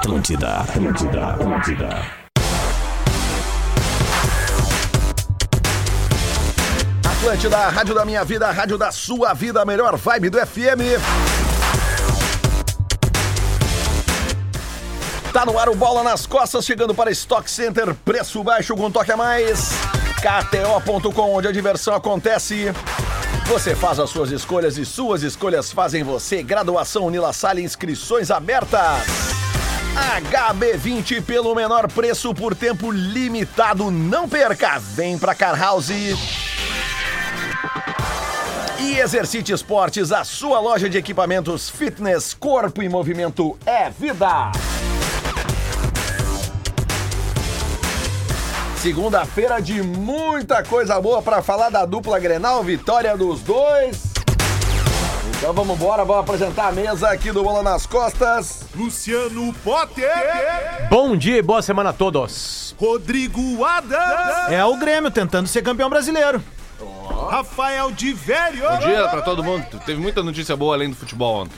Atlântida, Atlântida, Atlântida. Atlântida, a rádio da minha vida, a rádio da sua vida, a melhor vibe do FM. Tá no ar o Bola nas Costas, chegando para Stock Center, preço baixo com toque a mais. KTO.com, onde a diversão acontece. Você faz as suas escolhas e suas escolhas fazem você. Graduação Unila Salle, inscrições abertas. HB20 pelo menor preço por tempo limitado. Não perca, vem pra Car House. E Exercite Esportes, a sua loja de equipamentos fitness, corpo e movimento é vida. Segunda-feira de muita coisa boa para falar da dupla Grenal, vitória dos dois. Então vamos embora, vamos apresentar a mesa aqui do Bola nas Costas. Luciano Potter, Bom dia e boa semana a todos. Rodrigo Adams, É o Grêmio tentando ser campeão brasileiro. Rafael de Velho, Bom dia pra todo mundo. Teve muita notícia boa além do futebol ontem.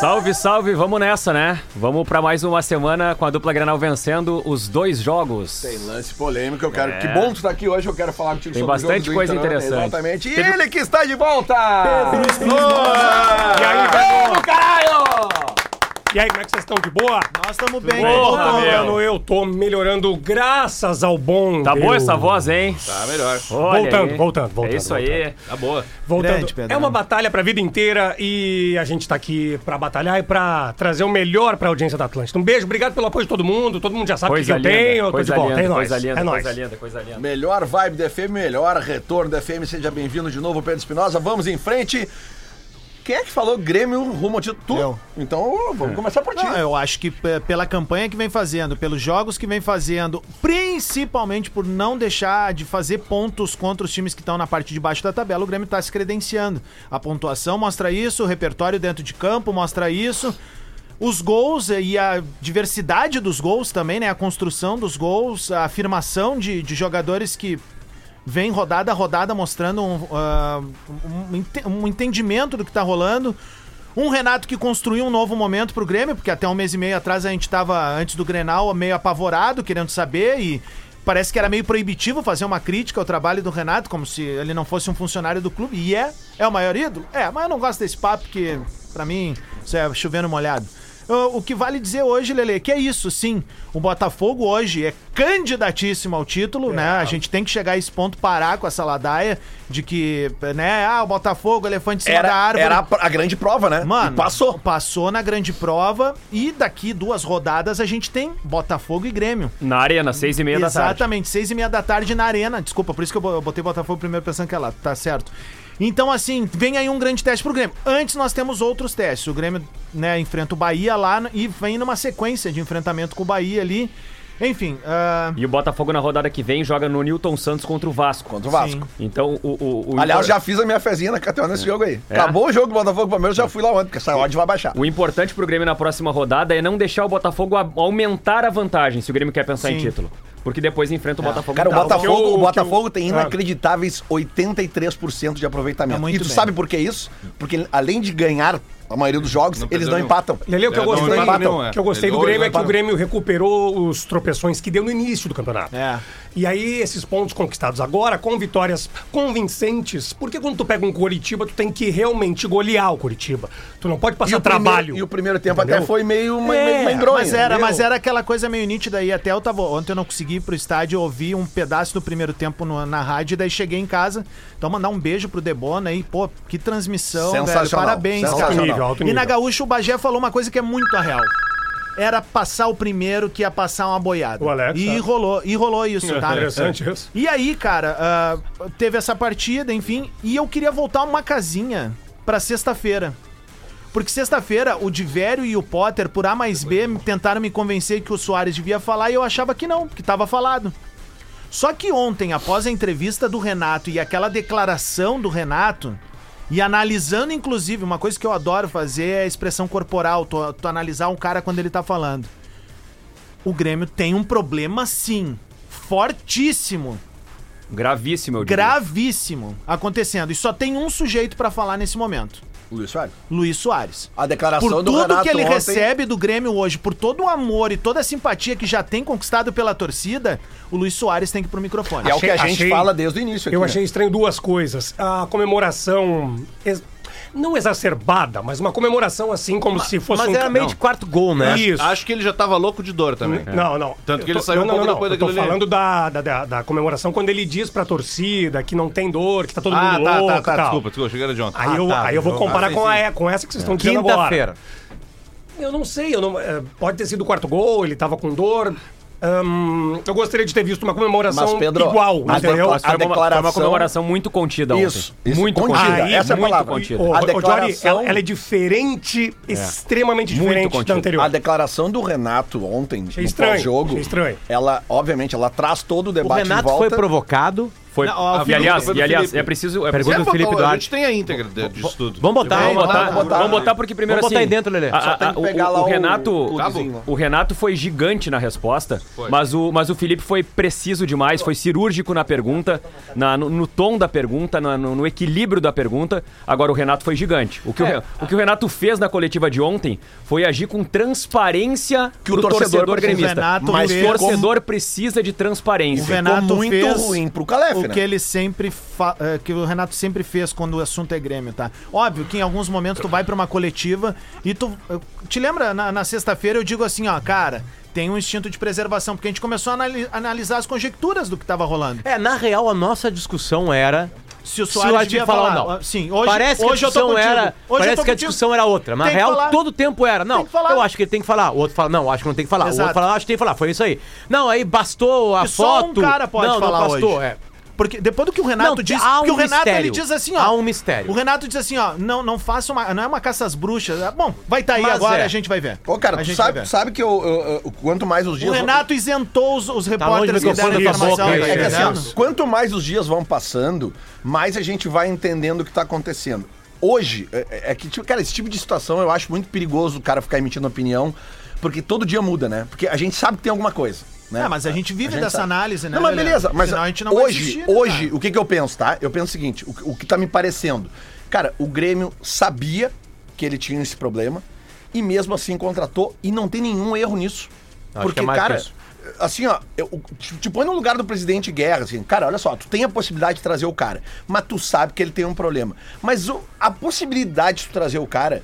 Salve, salve, vamos nessa, né? Vamos pra mais uma semana com a dupla Granal vencendo os dois jogos. Tem lance polêmico, eu quero. É. Que bom que tu tá aqui hoje, eu quero falar contigo Tem sobre bastante coisa Inter, né? interessante. Exatamente. E Teve- ele que está de volta! E aí, Vamos, caralho! E aí, como é que vocês estão? De boa? Nós estamos bem. Porra, voltando. meu. Mano, eu tô melhorando graças ao bom. Tá Deus. boa essa voz, hein? Tá melhor. Olha Voltando, aí. voltando, voltando, É isso aí. Tá boa. Voltando. Grande, Pedrão. é uma batalha pra vida inteira e a gente tá aqui pra batalhar e pra trazer o melhor pra audiência da Atlântida. Um beijo, obrigado pelo apoio de todo mundo. Todo mundo já sabe o que Coisa eu tenho. Eu tô coisa de volta. linda, é nóis. coisa linda, é nóis. coisa linda, coisa linda. Melhor vibe do FM, melhor retorno do FM. Seja bem-vindo de novo, Pedro Espinosa. Vamos em frente. Quem é que falou Grêmio rumo ao título? Tu? Eu. Então vamos começar por ti. Não, eu acho que pela campanha que vem fazendo, pelos jogos que vem fazendo, principalmente por não deixar de fazer pontos contra os times que estão na parte de baixo da tabela, o Grêmio tá se credenciando. A pontuação mostra isso, o repertório dentro de campo mostra isso. Os gols e a diversidade dos gols também, né? A construção dos gols, a afirmação de, de jogadores que vem rodada a rodada mostrando um, ah, um um entendimento do que tá rolando. Um Renato que construiu um novo momento pro Grêmio, porque até um mês e meio atrás a gente tava, antes do Grenal, meio apavorado, querendo saber e parece que era meio proibitivo fazer uma crítica ao trabalho do Renato, como se ele não fosse um funcionário do clube. E é, é o maior ídolo? É, mas eu não gosto desse papo, porque pra mim isso é chovendo molhado. O o que vale dizer hoje, Lele, que é isso, sim. O Botafogo hoje é candidatíssimo ao título, né? A gente tem que chegar a esse ponto, parar com essa ladaia de que, né? Ah, o Botafogo, elefante em cima da Era, árvore. era a, a grande prova, né? Mano, E passou. Passou na grande prova e daqui duas rodadas a gente tem Botafogo e Grêmio. Na arena, seis e meia da tarde. Exatamente, seis e meia da tarde na arena. Desculpa, por isso que eu botei Botafogo primeiro pensando que é lá, tá certo. Então, assim, vem aí um grande teste pro Grêmio. Antes nós temos outros testes. O Grêmio, né, enfrenta o Bahia lá e vem numa sequência de enfrentamento com o Bahia ali. Enfim, ah, E o Botafogo na rodada que vem joga no Newton Santos contra o Vasco. Contra o Vasco. Sim. Então, o. o, o Aliás, impor- já fiz a minha fezinha na KTO nesse jogo aí. É? Acabou o jogo do Botafogo Palmeiras, já fui lá ontem, porque essa odd vai baixar. O importante pro Grêmio na próxima rodada é não deixar o Botafogo aumentar a vantagem se o Grêmio quer pensar em Sim. título. Porque depois enfrenta o Botafogo Cara, o. Botafogo, eu- o Botafogo tem inacreditáveis 83% de aproveitamento. É e tu bem. sabe por que isso? Porque além de ganhar a maioria dos jogos, Não eles não nenhum. empatam. Lele, o que eu É, não gostei, empata nenhum, é. que eu gostei do Ele Grêmio é que o não Grêmio recuperou os tropeções que deu no início do campeonato. É. E aí, esses pontos conquistados agora, com vitórias convincentes, porque quando tu pega um Coritiba, tu tem que realmente golear o Coritiba. Tu não pode E passar primeiro, trabalho. e o primeiro tempo até Entendeu? foi meio, meio, É, meio Mas era, mas era aquela coisa meio nítida aí. Até eu tava. Ontem eu não consegui ir pro estádio, eu ouvi um pedaço do primeiro tempo no- na rádio, e daí cheguei em casa. Então, mandar um beijo pro Debona aí. Pô, que transmissão, velho. Sensacional, Parabéns, sensacional. cara. Alto nível, E na. Gaúcha, o Bagé falou uma coisa que é muito a real. Era passar o primeiro que ia passar uma boiada. O Alex, e rolou, e rolou isso, É, tá? interessante isso. E aí, cara, ah, teve essa partida, enfim, e eu queria voltar uma casinha pra sexta-feira. Porque sexta-feira o Divério e o Potter, por A mais B, tentaram me convencer que o Soares devia falar e eu achava que não, que tava falado. Só que ontem, após a entrevista do Renato e aquela declaração do Renato, e analisando, inclusive, uma coisa que eu adoro fazer é a expressão corporal, tu, tu analisar um cara quando ele tá falando. O Grêmio tem um problema, sim, fortíssimo, Gravíssimo, eu diria. gravíssimo acontecendo. E só tem um sujeito pra falar nesse momento. Luiz Soares. Luiz Soares. A declaração Por do tudo Renato que ele ontem- recebe do Grêmio hoje, por todo o amor e toda a simpatia que já tem conquistado pela torcida, o Luiz Soares tem que ir pro microfone. É o que a Achei- gente achei- fala desde o início aqui. Eu né? achei estranho duas coisas. A comemoração. Não exacerbada, mas uma comemoração assim, como se fosse Mas um. era meio de quarto gol, né? Isso. Acho que ele já tava louco de dor também. Não, não. Tanto que ele saiu um não, pouco não, depois não. Eu tô falando da, da, da, da comemoração quando ele diz pra torcida que não tem dor, que tá todo Ah, mundo tá, louco tá, e tá. tal. Desculpa, desculpa, cheguei de ontem. Aí, eu, tá, aí eu vou jogo. comparar Ah, com, a, com essa que vocês estão dizendo agora. Quinta-feira. Eu não sei, eu não, é, pode ter sido o quarto gol, ele tava com dor. Hum, eu gostaria de ter visto uma comemoração Mas, Pedro, igual, mas entendeu? a Foi uma, foi uma declaração- comemoração muito contida ontem. Isso, isso, muito contida, contida. Aí, essa é a muito palavra. contida. O, A o Jory, declaração- ela, ela é diferente, extremamente Muito diferente contida. da anterior. A declaração do Renato ontem, no estranho, pós-jogo, achei estranho. ela, obviamente, ela traz todo o O debate Renato em volta. foi provocado. Foi, Não, ó, o e aliás, e, aliás é preciso. É Pergunta preciso do Felipe A Duarte. gente tem a íntegra de- disso tudo. Vamos botar, Vamos botar, vamos botar. vamos botar porque primeiro Vamos botar assim, aí dentro, Lelê. a- Só a- tem que o- pegar o, lá o- Renato, o o. Renato foi gigante na resposta, mas o mas o Felipe foi preciso demais, foi cirúrgico na pergunta, na- no, no tom da pergunta, na- no, no equilíbrio da pergunta. Agora o Renato foi gigante. O que, o, É. Re- o, que o Renato fez na coletiva de ontem foi agir com transparência Que o torcedor torcedor, gremista. Renato mas o torcedor precisa de transparência. O Renato muito fez ruim pro Calef, o que ele sempre fa- eh, que o Renato sempre fez quando o assunto é Grêmio, tá? Óbvio que em alguns momentos tu vai pra uma coletiva e tu te lembra na, na sexta-feira eu digo assim, ó, cara, tem um instinto de preservação porque a gente começou a anali- analisar as conjecturas do que tava rolando. É, na real, a nossa discussão era. Se o Se Soares o devia falar falar, ou não. sim, hoje, parece que hoje a discussão era. Parece que a discussão era outra. Mas na real, falar. todo tempo era. Não, eu acho que ele tem que falar. O outro fala, não, acho que não tem que falar. O Exato. outro fala, acho que tem que falar. Foi isso aí. Não, aí bastou a Que só um foto. cara pode não, falar não bastou. hoje. É. Porque depois do que o Renato Não, diz, há um o Renato mistério. ele diz assim, ó. Há um mistério. O Renato diz assim, ó, não, não faça uma, não é uma caça às bruxas. É, Bom, vai tá aí Mas agora, é. a gente vai ver. Ô, cara, a tu sabe, sabe que eu, eu- eu- quanto mais os dias... O Renato isentou os, os longe repórteres do que deram informação. tá É que assim, ó, quanto mais os dias vão passando, mais a gente vai entendendo o que tá acontecendo. Hoje, é, é que, tipo, cara, esse tipo de situação eu acho muito perigoso o cara ficar emitindo opinião, porque todo dia muda, né? Porque a gente sabe que tem alguma coisa. Né? Ah, mas a gente vive gente dessa sabe. análise, né? Não, mas beleza, mas Senão a gente não vai hoje, existir, né, hoje o que, que eu penso, tá? Eu penso o seguinte, o, o que tá me parecendo. Cara, o Grêmio sabia que ele tinha esse problema e mesmo assim contratou e não tem nenhum erro nisso. Acho Porque, que é mais cara, assim, ó, eu, te, te põe no lugar do presidente Guerra, assim, cara, olha só, tu tem a possibilidade de trazer o cara, mas tu sabe que ele tem um problema. Mas o- a possibilidade de tu trazer o cara,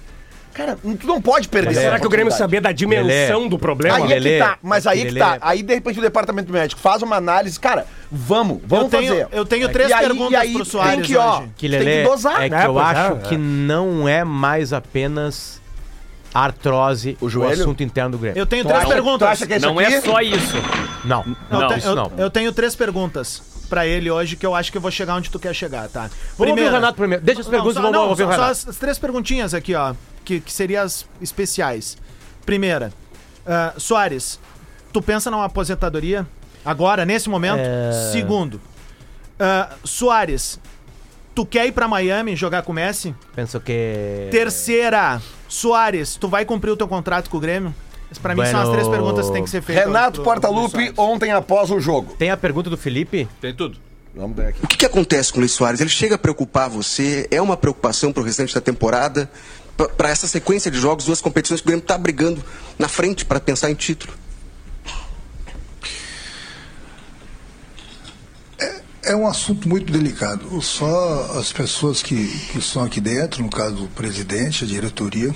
cara, tu não pode perder Mas será que o Grêmio sabia da dimensão Lelê. do problema? Aí é que tá, mas aí é que tá. Aí, de repente, o departamento médico faz uma análise, cara, vamos, vamos Eu tenho- fazer. eu tenho três E aí- perguntas e aí pro tem Soares que, ó. Que tem Lelê, que dosar. é que É, eu pois é, acho é. que não é mais apenas artrose O joelho? assunto interno do Grêmio. Eu tenho Tu três acha- perguntas. acha que esse Não aqui- é só isso. Não, Eu não, te- isso eu, não. eu tenho três perguntas pra ele hoje que eu acho que eu vou chegar onde tu quer chegar, tá? Vamos ouvir o Renato primeiro. Deixa as perguntas e só, vamos não, ouvir o só- só Renato. as, as três perguntinhas aqui, ó, que, que seriam as especiais. Primeira, ah, Soares, tu pensa numa aposentadoria agora, nesse momento? É. Segundo, ah, Soares, tu quer ir pra Miami jogar com o Messi? Penso que... Terceira, Soares, tu vai cumprir o teu contrato com o Grêmio? Essas Pra mim são as Bueno. três perguntas que tem que ser feitas. Renato pro- Portaluppi, ontem após o jogo. Tem a pergunta do Felipe? Tem tudo. Vamos ver aqui. O que, que acontece com o Luiz Soares? Ele chega a preocupar você? É uma preocupação para o restante da temporada? Para essa sequência de jogos, duas competições que o Grêmio está brigando na frente para pensar em título? É um assunto muito delicado. Só as pessoas que, que estão aqui dentro, no caso o presidente, a diretoria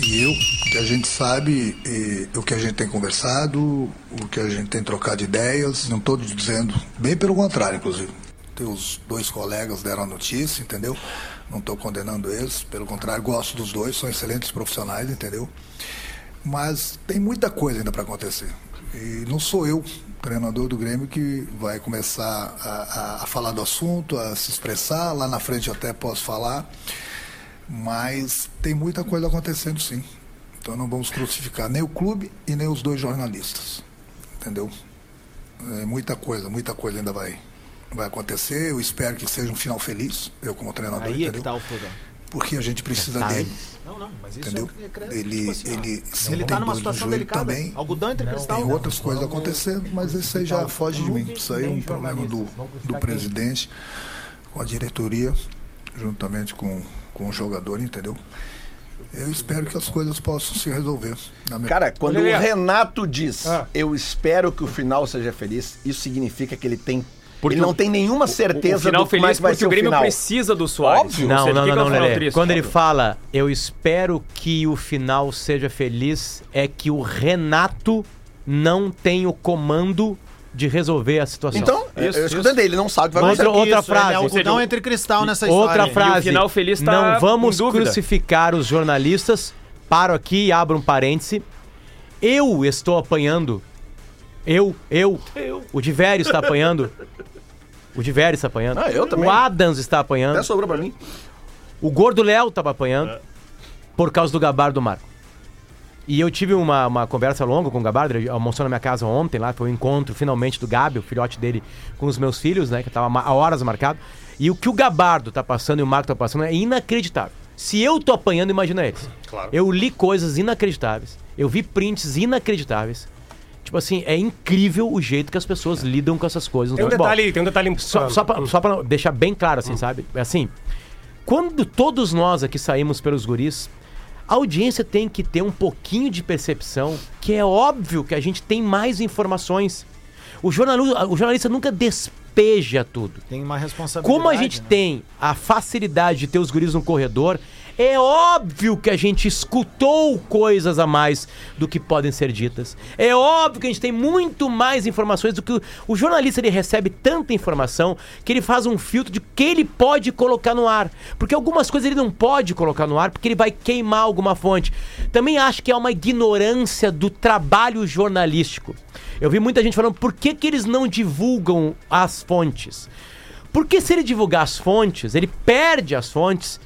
e eu, que a gente sabe eh, o que a gente tem conversado, o que a gente tem trocado ideias. Não estou dizendo, bem pelo contrário, inclusive. Teus dois colegas deram a notícia, entendeu? Não estou condenando eles, pelo contrário, gosto dos dois, são excelentes profissionais, entendeu? Mas tem muita coisa ainda para acontecer. E não sou eu, treinador do Grêmio, que vai começar a, a- a falar do assunto, a se expressar. Lá na frente até posso falar. Mas tem muita coisa acontecendo sim. Então não vamos crucificar nem o clube e nem os dois jornalistas. Entendeu? É muita coisa, muita coisa ainda vai, vai acontecer. Eu espero que seja um final feliz, eu como treinador, Aí é entendeu? que tá o fogão. Porque a gente precisa dele. Não, não, mas isso Entendeu? é, é, Ele, tipo assim, ele, se ele tá tem numa situação delicada. também. Algodão entre cristal. Tem outras coisas acontecendo, mas isso aí já foge de mim. Isso aí é um problema do, do presidente, com a diretoria, juntamente com com o jogador, entendeu? Eu espero que as coisas possam se resolver. Na minha- Cara, quando Olha o. Renato diz, Ah. eu espero que o final seja feliz, isso significa que ele tem. Porque ele não o- tem nenhuma O certeza final do é feliz que vai porque ser o o Grêmio final. precisa do Soares. Óbvio. Não, do não, que não, que é o não, triste. Quando ele fala, eu espero que o final seja feliz, é que o Renato não tem o comando de resolver a situação. Então, Isso, eu escutei dele, ele não sabe o que vai Outra- acontecer. outra Isso, ele frase. É o Ou seja, algodão o- entre cristal nessa Outra história. frase. E o final feliz tá Não vamos crucificar os jornalistas. Paro aqui e abro um parêntese. Eu estou apanhando. Eu, eu. O Divério está apanhando. O Divério está apanhando. Ah, eu também. O Adams está apanhando. Até sobrou pra mim. O Gordo Léo estava apanhando por causa do Gabardo do Marco. E eu tive uma, uma conversa longa com o Gabardo, ele almoçou na minha casa ontem lá, foi o encontro finalmente do Gabi, o filhote dele, com os meus filhos, né, que tava há horas marcado. E o que o Gabardo tá passando e o Marco tá passando é inacreditável. Se eu tô apanhando, imagina eles. Claro. Eu li coisas inacreditáveis, eu vi prints inacreditáveis. Tipo assim, é incrível o jeito que as pessoas lidam com essas coisas. no Tem um futebol. detalhe, tem um detalhe Só, só, pra, só pra deixar bem claro, assim, sabe? É Assim, quando todos nós aqui saímos pelos guris, a audiência tem que ter um pouquinho de percepção que é óbvio que a gente tem mais informações. O, jornalu- o jornalista nunca despeja tudo. Tem uma responsabilidade. Como a gente né? tem a facilidade de ter os guris no corredor, é óbvio que a gente escutou coisas a mais do que podem ser ditas. É óbvio que a gente tem muito mais informações do que o, o jornalista ele recebe tanta informação que ele faz um filtro de que ele pode colocar no ar. Porque algumas coisas ele não pode colocar no ar porque ele vai queimar alguma fonte. Também acho que é uma ignorância do trabalho jornalístico. Eu vi muita gente falando por que, que eles não divulgam as fontes. Porque se ele divulgar as fontes, ele perde as fontes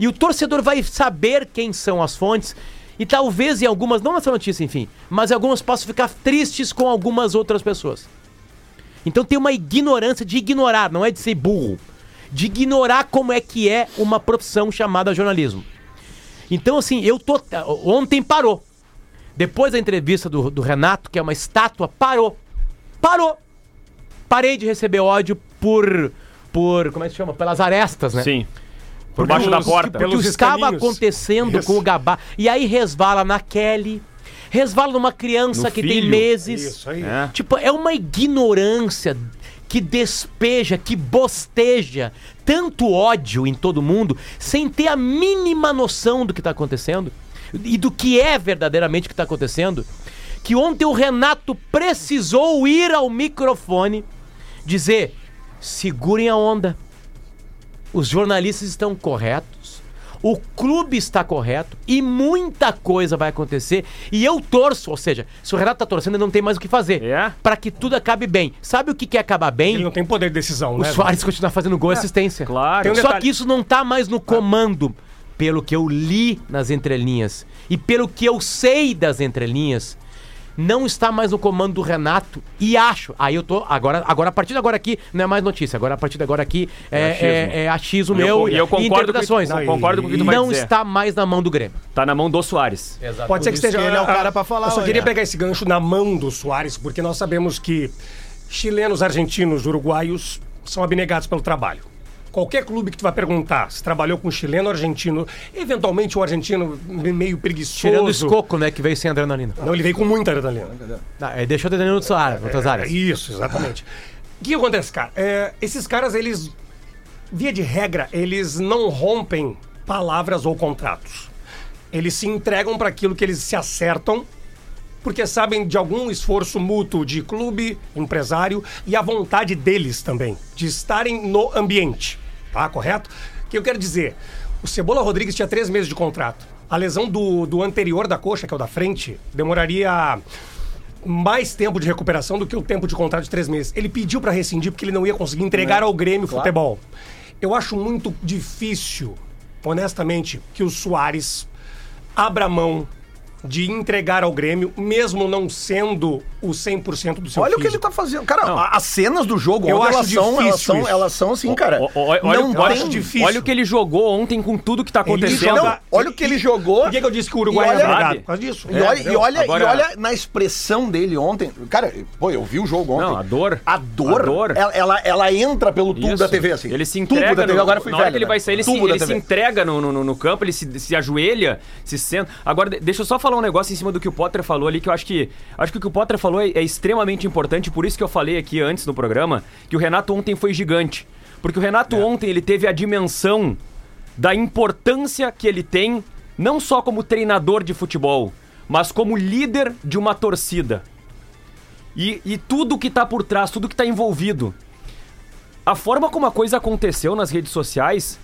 e o torcedor vai saber quem são as fontes e talvez em algumas, não nessa notícia, enfim, mas em algumas possam ficar tristes com algumas outras pessoas. Então tem uma ignorância de ignorar, não é de ser burro, de ignorar como é que é uma profissão chamada jornalismo. Então assim, eu tô ontem parou. Depois da entrevista do, do Renato, que é uma estátua, parou. Parou. Parei de receber ódio por por como é que se chama? Pelas arestas, né? Sim. Por baixo da porta. O Pelos que estava escaninhos. acontecendo Isso. com o Gabá. E aí resvala na Kelly, resvala numa criança No que tem filho. meses. Isso aí. É. Tipo, é uma ignorância que despeja, que bosteja tanto ódio em todo mundo, sem ter a mínima noção do que está acontecendo e do que é verdadeiramente o que está acontecendo. Que ontem o Renato precisou ir ao microfone dizer: segurem a onda. Os jornalistas estão corretos. O clube está correto e muita coisa vai acontecer. E eu torço, ou seja, se o Renato tá torcendo, ele não tem mais o que fazer. É. Pra que tudo acabe bem. Sabe o que, que é acabar bem? Ele não tem poder de decisão, O né? Soares continuar fazendo gol e assistência. Claro. Tem um Só que isso não tá mais no comando. Pelo que eu li nas entrelinhas e pelo que eu sei das entrelinhas, não está mais no comando do Renato. E acho. Aí eu tô. Agora, agora a partir de agora aqui, não é mais notícia. Agora a partir de agora aqui é, achismo. é, é achismo E eu- meu e eu concordo interpretações. com o que tu- concordo com o que tu vai não dizer. está mais na mão do Grêmio. Tá na mão do Soares. Pode ser que esteja. que ele é o ah, cara pra falar, Eu só olha. queria pegar esse gancho na mão do Soares, porque nós sabemos que chilenos, argentinos, uruguaios são abnegados pelo trabalho. Qualquer clube que tu vai perguntar se trabalhou com chileno ou argentino, eventualmente um argentino meio preguiçoso. Tirando o escoco, né, que veio sem adrenalina. Não, ele veio com muita adrenalina. Ah, ele deixou a adrenalina no Soares, outras áreas. Isso, exatamente. O que acontece, cara? É, esses caras, eles, via de regra, eles não rompem palavras ou contratos. Eles se entregam para aquilo que eles se acertam, porque sabem de algum esforço mútuo de clube, empresário e a vontade deles também, de estarem no ambiente. Tá, correto? O que eu quero dizer? O Cebola Rodrigues tinha três meses de contrato. A lesão do, do anterior da coxa, que é o da frente, demoraria mais tempo de recuperação do que o tempo de contrato de três meses. Ele pediu para rescindir porque ele não ia conseguir entregar ao Grêmio futebol. Eu acho muito difícil, honestamente, que o Soares abra mão de entregar ao Grêmio, mesmo não sendo o 100% do seu Olha o que ele físico. tá fazendo. Cara, a- as cenas do jogo Eu ontem, acho elas são, elas são, elas são assim, cara. O- o- olha, olha, não olha, tem- difícil. olha o que ele jogou ontem com tudo que tá Ele acontecendo. joga- olha o que ele jogou. Por que, que eu disse que o Uruguai é olha- drogado? Por causa disso. E olha, e, olha, Agora- e olha na expressão dele ontem. Cara, pô, eu vi o jogo ontem. Não, a dor. A dor. A dor. Ela, ela, ela entra pelo tubo Isso. da TV, assim. Ele se Tubo entrega. da TV, no- agora fui na hora velho, que ele né? vai sair, ele, se, Tubo ele se entrega no, no, no campo, ele se, se ajoelha, se senta. Agora, de- deixa eu só falar um negócio em cima do que o Potter falou ali, que eu acho que. Acho que o que o Potter falou é, é extremamente importante, por isso que eu falei aqui antes no programa, que o Renato ontem foi gigante. Porque o Renato ontem ele teve a dimensão da importância que ele tem, não só como treinador de futebol, mas como líder de uma torcida. E, e tudo que tá por trás, tudo que tá envolvido. A forma como a coisa aconteceu nas redes sociais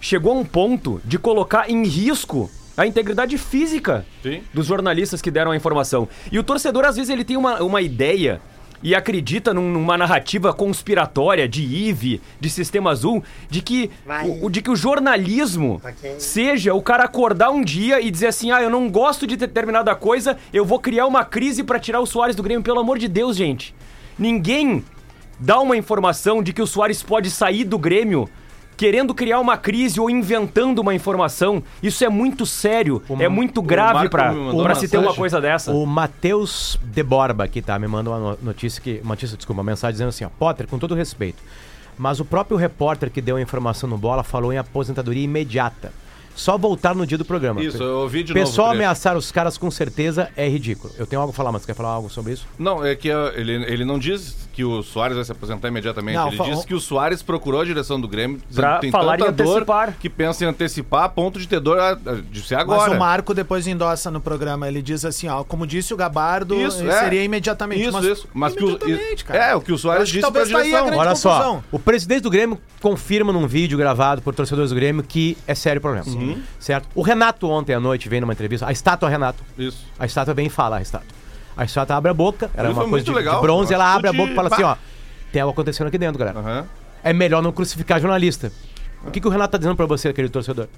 chegou a um ponto de colocar em risco a integridade física Sim. dos jornalistas que deram a informação. E o torcedor, às vezes, ele tem uma, uma ideia e acredita num- numa narrativa conspiratória de IVE, de Sistema Azul, de que, o, de que o jornalismo seja o cara acordar um dia e dizer assim: ah, eu não gosto de determinada coisa, eu vou criar uma crise pra tirar o Soares do Grêmio. Pelo amor de Deus, gente. Ninguém dá uma informação de que o Soares pode sair do Grêmio querendo criar uma crise ou inventando uma informação. Isso é muito sério, é muito grave uma se ter uma coisa dessa. O Matheus de Borba aqui, tá? Me mandou uma no- notícia que. Uma notícia, desculpa, uma mensagem dizendo assim, ó, Potter, com todo respeito. Mas o próprio repórter que deu a informação no bola falou em aposentadoria imediata. Só voltar no dia do programa. Isso, eu ouvi de Pessoal novo. ameaçar os caras com certeza é ridículo. Eu tenho algo a falar, mas quer falar algo sobre isso? Não, é que uh, ele, ele não diz que o Soares vai se apresentar imediatamente. Não, ele fa- diz que o Soares procurou a direção do Grêmio dizendo Pra que tem falar tanta dor antecipar. que pensa em antecipar a ponto de ter dor ah, de ser Mas agora. o Marco depois endossa no programa. Ele diz assim, ó, como disse o Gabardo, Isso, é. seria imediatamente. Isso, isso. Mas que o, imediatamente, cara. é, o que o Soares disse pra talvez tá aí a direção. grande Olha só, confusão. o presidente do Grêmio confirma num vídeo gravado por torcedores do Grêmio que é sério o problema. Uhum. Certo? O Renato ontem à noite veio numa entrevista, a estátua Renato. Isso. A estátua vem e fala, a estátua. A estátua abre a boca, era Ele uma foi coisa de, de legal, bronze, ela abre a boca e fala assim, ó, tem algo acontecendo aqui dentro, galera. Aham. É melhor não crucificar jornalista. O que, que o Renato tá dizendo pra você, querido torcedor?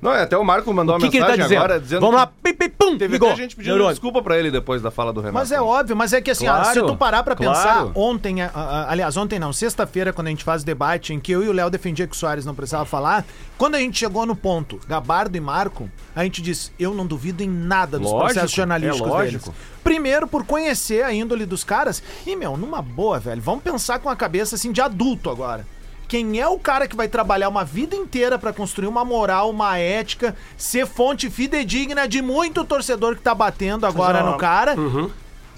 Não, é, até o Marco mandou uma que, que ele tá mensagem dizendo? agora dizendo Vamos lá, pim, pim, pum, teve ligou. gente pedindo Neurônio. desculpa pra ele depois da fala do Renato. Mas é óbvio, mas é que assim, ó, Claro, se tu parar pra claro. pensar, ontem, a- a- aliás, ontem não, sexta-feira, quando a gente faz o debate em que eu e o Léo defendia que o Soares não precisava falar, quando a gente chegou no ponto, Gabardo e Marco, a gente disse, eu não duvido em nada dos Lógico, processos jornalísticos é lógico. deles. Primeiro, por conhecer a índole dos caras, e, meu, numa boa, velho, vamos pensar com a cabeça, assim, de adulto agora. Quem é o cara que vai trabalhar uma vida inteira pra construir uma moral, uma ética, ser fonte fidedigna de muito torcedor que tá batendo agora no cara?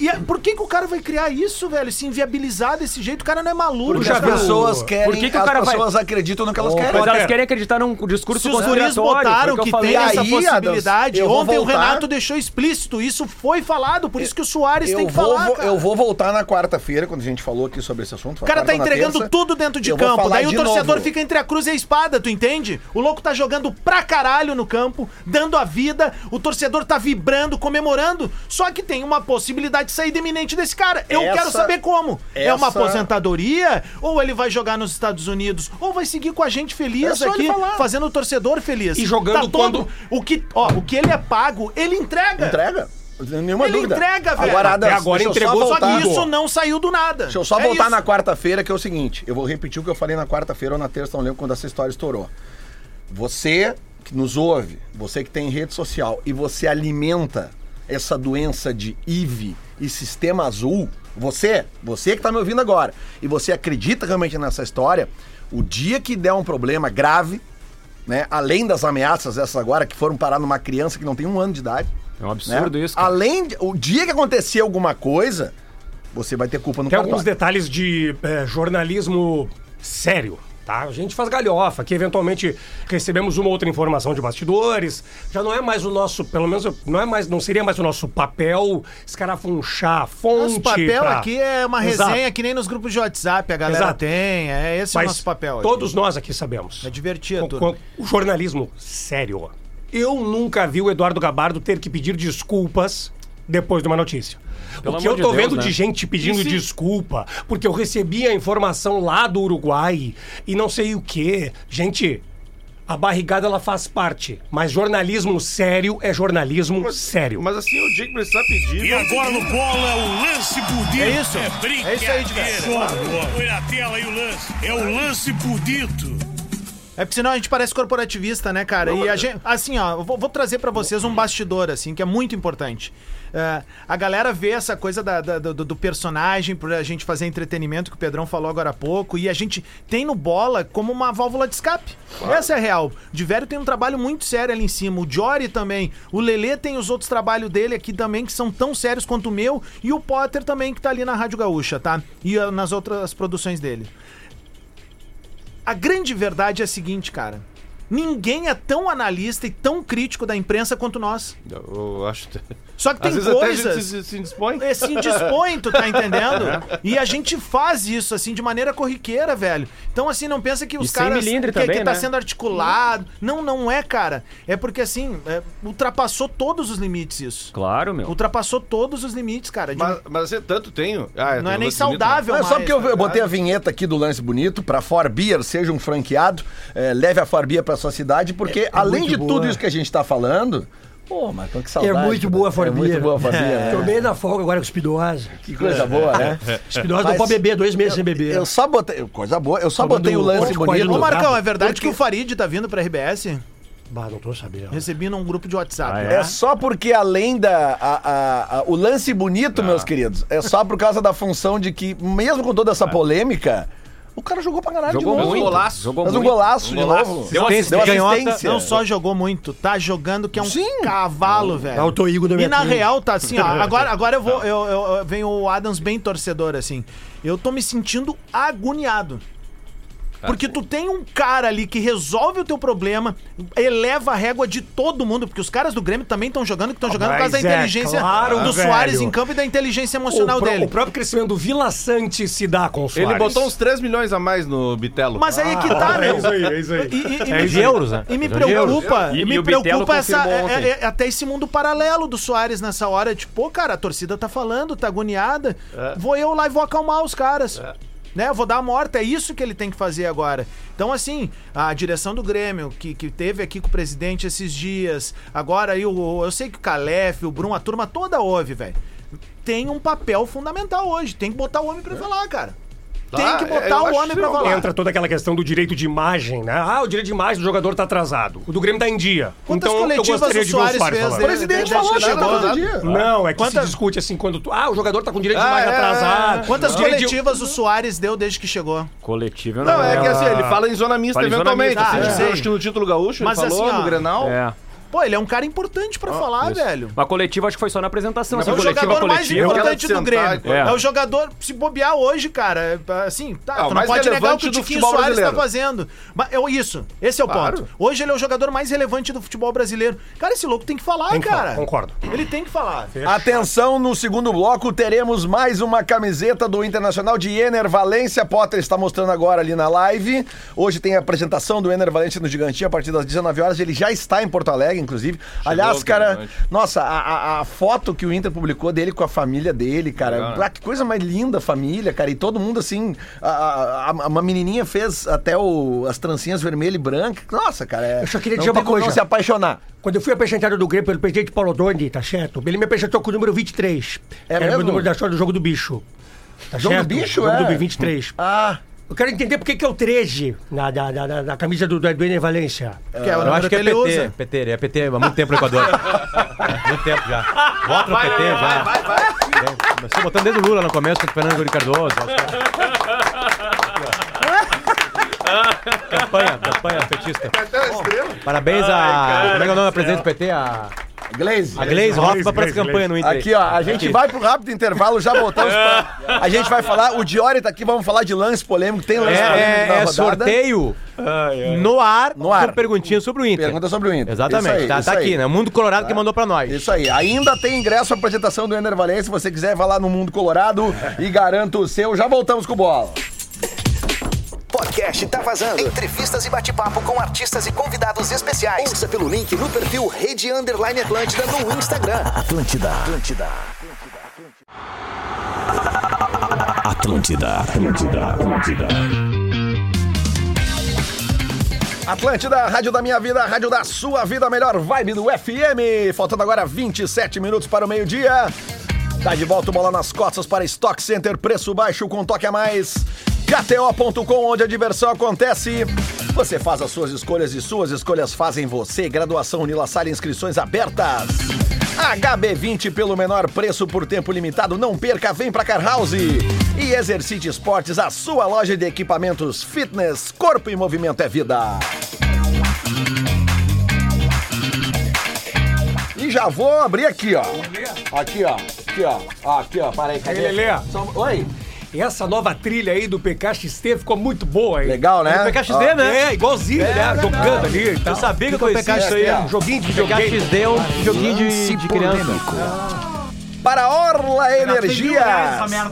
E é- por que, que o cara vai criar isso, velho? Se inviabilizar desse jeito, o cara não é maluco. Porque já as viu? pessoas querem, Por que que o as cara vai- pessoas acreditam no que elas querem. Mas elas querem acreditar num discurso Se os guris botaram o que, tem essa Aí, possibilidade, Adams, ontem o voltar- Renato deixou explícito, isso foi falado, por isso que o Soares Eu tem que vou, falar, vo- cara. eu vou voltar na quarta-feira, quando a gente falou aqui sobre esse assunto. O cara tá entregando tudo dentro de campo. Daí o de torcedor novo. fica entre a cruz e a espada, tu entende? O louco tá jogando pra caralho no campo, dando a vida, o torcedor tá vibrando, comemorando. Só que tem uma possibilidade de saída iminente desse cara. Eu Essa- quero saber como. É uma essa- aposentadoria? Ou ele vai jogar nos Estados Unidos? Ou vai seguir com a gente É feliz só ele aqui, fazendo o torcedor feliz? E jogando todo... O que, ó, o que ele é pago, ele entrega. Entrega? Nenhuma Ele dúvida. entrega, velho. Agora, Até agora entregou, só Só voltar. que isso não saiu do nada. Deixa eu só É voltar isso. na quarta-feira, que é o seguinte. Eu vou repetir o que eu falei na quarta-feira ou na terça, não lembro quando essa história estourou. Você que nos ouve, você que tem rede social e você alimenta essa doença de IV e sistema azul, você, você que tá me ouvindo agora, e você acredita realmente nessa história, o dia que der um problema grave, né, além das ameaças essas agora que foram parar numa criança que não tem um ano de idade, É um absurdo né? isso, cara. Além de, o dia que acontecer alguma coisa, você vai ter culpa no Tem cartório. alguns detalhes de é, jornalismo sério. Tá? A gente faz galhofa, que eventualmente recebemos uma outra informação de bastidores. Já não é mais o nosso, pelo menos não é mais, não seria mais o nosso papel escarafunchar, fonte. Nosso papel pra- aqui é uma Exato. resenha que nem nos grupos de WhatsApp a galera Exato. tem. É esse é o Mas nosso papel. aqui. todos nós aqui sabemos. É a Com- turma. com- O jornalismo sério. Eu nunca vi o Eduardo Gabardo ter que pedir desculpas depois de uma notícia. Pelo o que eu de tô Deus, vendo né? de gente pedindo desculpa, porque eu recebi a informação lá do Uruguai e não sei o quê. Gente, A barrigada ela faz parte, mas jornalismo sério é jornalismo sério. Mas assim, o dia que precisar pedir. E agora no bola é o lance bonito. É isso. É É isso aí, brincadeira. Põe na tela aí o lance. É o lance bonito. É porque senão a gente parece corporativista, né, cara? E a gente, assim, ó, eu vou, vou trazer pra vocês um bastidor, assim, que é muito importante. É, a galera vê essa coisa da- da- do, do personagem pra gente fazer entretenimento, que o Pedrão falou agora há pouco, e a gente tem no bola como uma válvula de escape. Essa é a real. O Divério tem um trabalho muito sério ali em cima, o Jory também. O Lelê tem os outros trabalhos dele aqui também, que são tão sérios quanto o meu, e o Potter também, que tá ali na Rádio Gaúcha, tá? E ah, nas outras produções dele. A grande verdade é a seguinte, cara. Ninguém é tão analista e tão crítico da imprensa quanto nós. Eu acho. Só que tem Às vezes até a coisas. gente se, se dispõe. É, se indispõe, tu tá entendendo? E a gente faz isso, assim, de maneira corriqueira, velho. Então, assim, não pensa que os sem caras. que, também, que tá né? sendo articulado. Não, não é, cara. É porque, assim, é, ultrapassou todos os limites isso. Claro, meu. Ultrapassou todos os limites, cara. De- Mas, mas assim, tanto tenho. Ah, não tem é nem bonito, né? saudável, Não, é mais, só porque eu, tá eu botei a vinheta aqui do lance bonito pra Forbeer seja um franqueado, é, leve a Forbeer pra sua cidade, porque além de É, muito tudo boa. isso que a gente tá falando, pô, mas que saudade. É muito boa a É Forbia. muito boa a Forbeer. né? Tomei na folga agora com Espinosa. Que coisa boa, né? Espinosa não Mas pode beber, dois meses sem beber. Eu só botei, coisa boa, eu só Tomando botei o lance bonito. Ô, Marcão, é verdade que o Farid tá vindo pra RBS? Bah, não tô sabendo. Recebi num grupo de WhatsApp. Ah, É só porque além da a- a- a- o lance bonito, meus queridos, é só por causa da função de que mesmo com toda essa polêmica, o cara jogou pra caralho Jogou de novo. muito. golaço. Jogou Fez um muito. golaço Um de golaço. novo. Deu assistência. Deu assistência. não só jogou muito, tá jogando que é um Sim. cavalo, velho. Dá o Toigo no E na real tá assim, ó. Agora, agora eu vou. Eu, eu, eu- vem o Adams bem torcedor, assim. Eu tô me sentindo agoniado. Porque tu tem um cara ali que resolve o teu problema, eleva a régua de todo mundo, porque os caras do Grêmio também estão jogando, que estão jogando por causa da é inteligência claro, do velho. Soares em campo e da inteligência emocional o, pró- dele. o próprio crescimento do Vila Sante se dá com o Soares. Ele botou uns 3 milhões a mais no Bitelo. Mas aí é que tá, meu. É isso aí, é isso aí. E, e- e É me- de euros, né? E me De preocupa, E- me preocupa essa, é- é- é até esse mundo paralelo do Soares nessa hora. Tipo, pô, cara, a torcida tá falando, tá agoniada. Vou eu lá e vou acalmar os caras. Né, eu vou dar a morta, é isso que ele tem que fazer agora. Então, assim, a direção do Grêmio, que, que teve aqui com o presidente esses dias, agora aí, o, eu sei que o Calef, o Brum, a turma toda ouve, velho. Tem um papel fundamental hoje. Tem que botar o homem pra falar, cara. Tem Ah, que é, botar o homem pra falar. Entra toda aquela questão do direito de imagem, né? Ah, o direito de imagem do jogador tá atrasado. O do Grêmio tá em dia. Quantas então eu coletivas gostaria o de ver o Soares fez, falar. O presidente Desde falou que todo dia. Não, é que Quanta- se discute assim quando tu. Ah, o jogador tá com direito de Ah, imagem é, atrasado. Quantas Direito de- coletivas o Soares deu desde que chegou? Coletivo eu não Não, é que assim, ele fala em zona mista Fala em zona eventualmente. mista, assim, é. acho que no título gaúcho Mas ele falou, assim, ó, no Grenal. É. Pô, ele é um cara importante pra falar, isso. velho. Mas coletivo acho que foi só na apresentação. É assim, o coletiva, jogador mais coletiva. importante do Grêmio. É. É. o jogador, se bobear hoje, cara, é, assim, tá, É, o tu não pode negar o que o Tiquinho Soares tá brasileiro. fazendo. Mas eu, isso, esse é o Claro. ponto. Hoje ele é o jogador mais relevante do futebol brasileiro. Cara, esse louco tem que falar, Tem que cara. falar, concordo. Ele tem que falar. Atenção, no segundo bloco teremos mais uma camiseta do Internacional de Ener Valência. Potter está mostrando agora ali na live. Hoje tem a apresentação do Ener Valência no Gigantinho a partir das 19 horas. Ele já está em Porto Alegre, inclusive. Aliás, cara, nossa, a, a- a foto que o Inter publicou dele com a família dele, cara. Legal, né? Ah, que coisa mais linda a família, cara. E todo mundo assim. A, a- a- uma menininha fez até o- as trancinhas vermelha e branca. Nossa, cara. É, Eu só queria dizer uma coisa. Não se apaixonar. Quando eu fui apresentado do Grêmio pelo presidente Paulo Doni, tá certo? Ele me apresentou com o número 23. É Era o mesmo? número da história do jogo do bicho. Tá Jogo do certo? bicho, jogo é? do 23. Ah. Eu quero entender por que, que é o 13 na, na, na, na- na camisa do, do Valência. Que é o Eu número acho que é PT, usa. PT, ele é PT há muito tempo no Equador. muito tempo já. Vota no PT já. Vai, vai, Começou botando desde o Lula no começo com o Fernando Henrique Cardoso. campanha, campanha petista. Parabéns a. como é que é o nome da presidente do PT? A, Glaze. a Gleisi Hoffmann para essa campanha no Inter. Aqui, ó, a gente vai pro rápido intervalo, já voltamos pra... A gente vai falar, o Diori tá aqui, vamos falar de lance polêmico, tem lance É, polêmico é, na é sorteio no ar, No ar. com perguntinha sobre o Inter. Pergunta sobre o Inter. Exatamente, Isso aí, tá, isso tá aí. aqui, né? O Mundo Colorado que mandou pra nós. Isso aí, ainda tem ingresso pra apresentação do Ender Valência, se você quiser, vai lá no Mundo Colorado e garanta o seu. Já voltamos com bola. Podcast Tá Vazando. Entrevistas e bate-papo com artistas e convidados especiais. Ouça pelo link no perfil Rede Underline Atlântida no Instagram. Atlântida. Atlântida. Atlântida, Atlântida, Atlântida. Atlântida, rádio da minha vida, rádio da sua vida, a melhor vibe do FM. Faltando agora 27 minutos para o meio-dia. Tá de volta o bola nas costas para Stock Center, preço baixo com toque a mais. KTO.com, onde a diversão acontece. Você faz as suas escolhas e suas escolhas fazem você. Graduação Unila Sala, inscrições abertas. HB20 pelo menor preço por tempo limitado. Não perca, vem pra Car House. E Exercite Esportes, a sua loja de equipamentos fitness. Corpo em movimento é vida. E já vou abrir aqui, ó. Aqui, ó. Aqui, ó. Aqui, ó. Aí, cadê? Lelê. Oi. E essa nova trilha aí do PKXT ficou muito boa, hein? Legal, né? É do PKXD, Ó, né? É, igualzinho, né? Jogando ali e tal. Eu sabia que eu Ficou conhecia PKXT, é um joguinho de videogame. PKXD é um joguinho de, de criança. Para Orla Energia.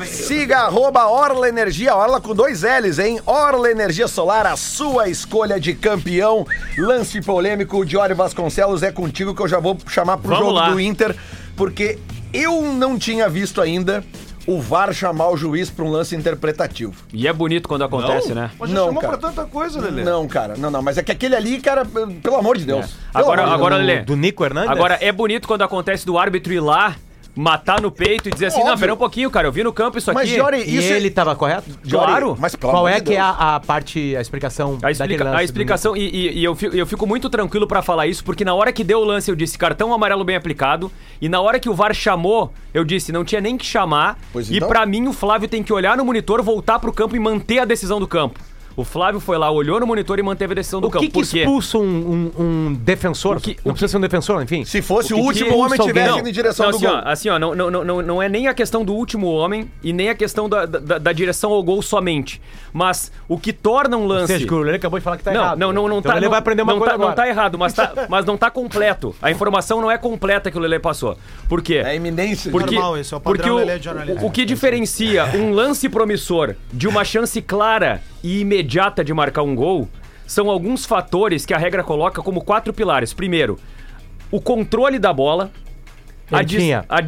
Siga arroba Orla Energia, Orla com dois L's, hein? Orla Energia Solar, a sua escolha de campeão. Lance polêmico, o Diório Vasconcelos é contigo que eu já vou chamar pro Vamos jogo lá. do Inter, porque eu não tinha visto ainda o VAR chamar o juiz para um lance interpretativo. E é bonito quando acontece, né? Mas já Não, chamou cara. pra tanta coisa, Lelê. Não, cara, não, não, mas é que aquele ali, cara, pelo amor de Deus. Pelo Agora, amor de agora. Lelê. Do Nico Hernandes? Agora, é bonito quando acontece do árbitro ir lá, matar no peito e dizer assim: não, Óbvio. pera um pouquinho, cara, eu vi no campo isso Mas, aqui. Diori, E isso é- ele tava correto? Claro. Mas pelo Qual amor é de que é Deus. a, a parte, a explicação A, explica- daquele lance a do explicação, e, e- e eu, fico, eu fico muito tranquilo pra falar isso, porque na hora que deu o lance eu disse cartão amarelo bem aplicado, e na hora que o VAR chamou, eu disse não tinha nem que chamar, Pois e então. pra mim o Flávio tem que olhar no monitor, voltar pro campo e manter a decisão do campo. O Flávio foi lá, olhou no monitor e manteve a decisão do O campo. que, que quê? expulsa um, um- um defensor? O que- não o precisa ser um defensor, enfim. Se fosse o, que último que homem tivesse indo em direção Não, do assim, gol. ó, assim, ó, não, não, não, não é nem a questão do último homem e nem a questão da, da, da direção ao gol somente. Mas o que torna um Ou lance. seja, que o Lelê acabou de falar que tá não, errado. não, não, não então tá. Ele não, vai aprender uma não coisa tá, agora. Não tá errado, mas, tá, mas não tá completo. A informação não é completa que o Lele passou. Por quê? É iminência. Porque, Normal, esse é o padrão porque o, Lelê de jornalismo. o, o que diferencia um lance promissor de uma chance clara e imediata de marcar um gol são alguns fatores que a regra coloca como quatro pilares. Primeiro, o controle da bola. Ele dis- tinha. a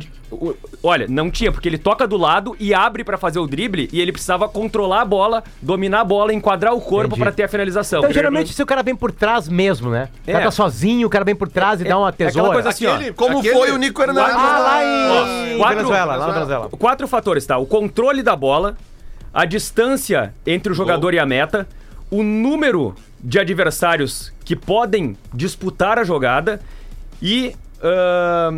olha, não tinha, porque ele toca do lado e abre pra fazer o drible e ele precisava controlar a bola, dominar a bola, enquadrar o corpo pra ter a finalização. Então, geralmente, se o cara vem por trás mesmo, né? O cara É. tá sozinho, o cara vem por trás e dá uma aquela tesoura. coisa assim, ó. Aquele- Como aquele- foi o Nico Hernandes. Ah, lá Ó, em quatro- Venezuela, lá na Venezuela. Quatro fatores, tá? O controle da bola, a distância entre o jogador e a meta, o número de adversários que podem disputar a jogada e. ah,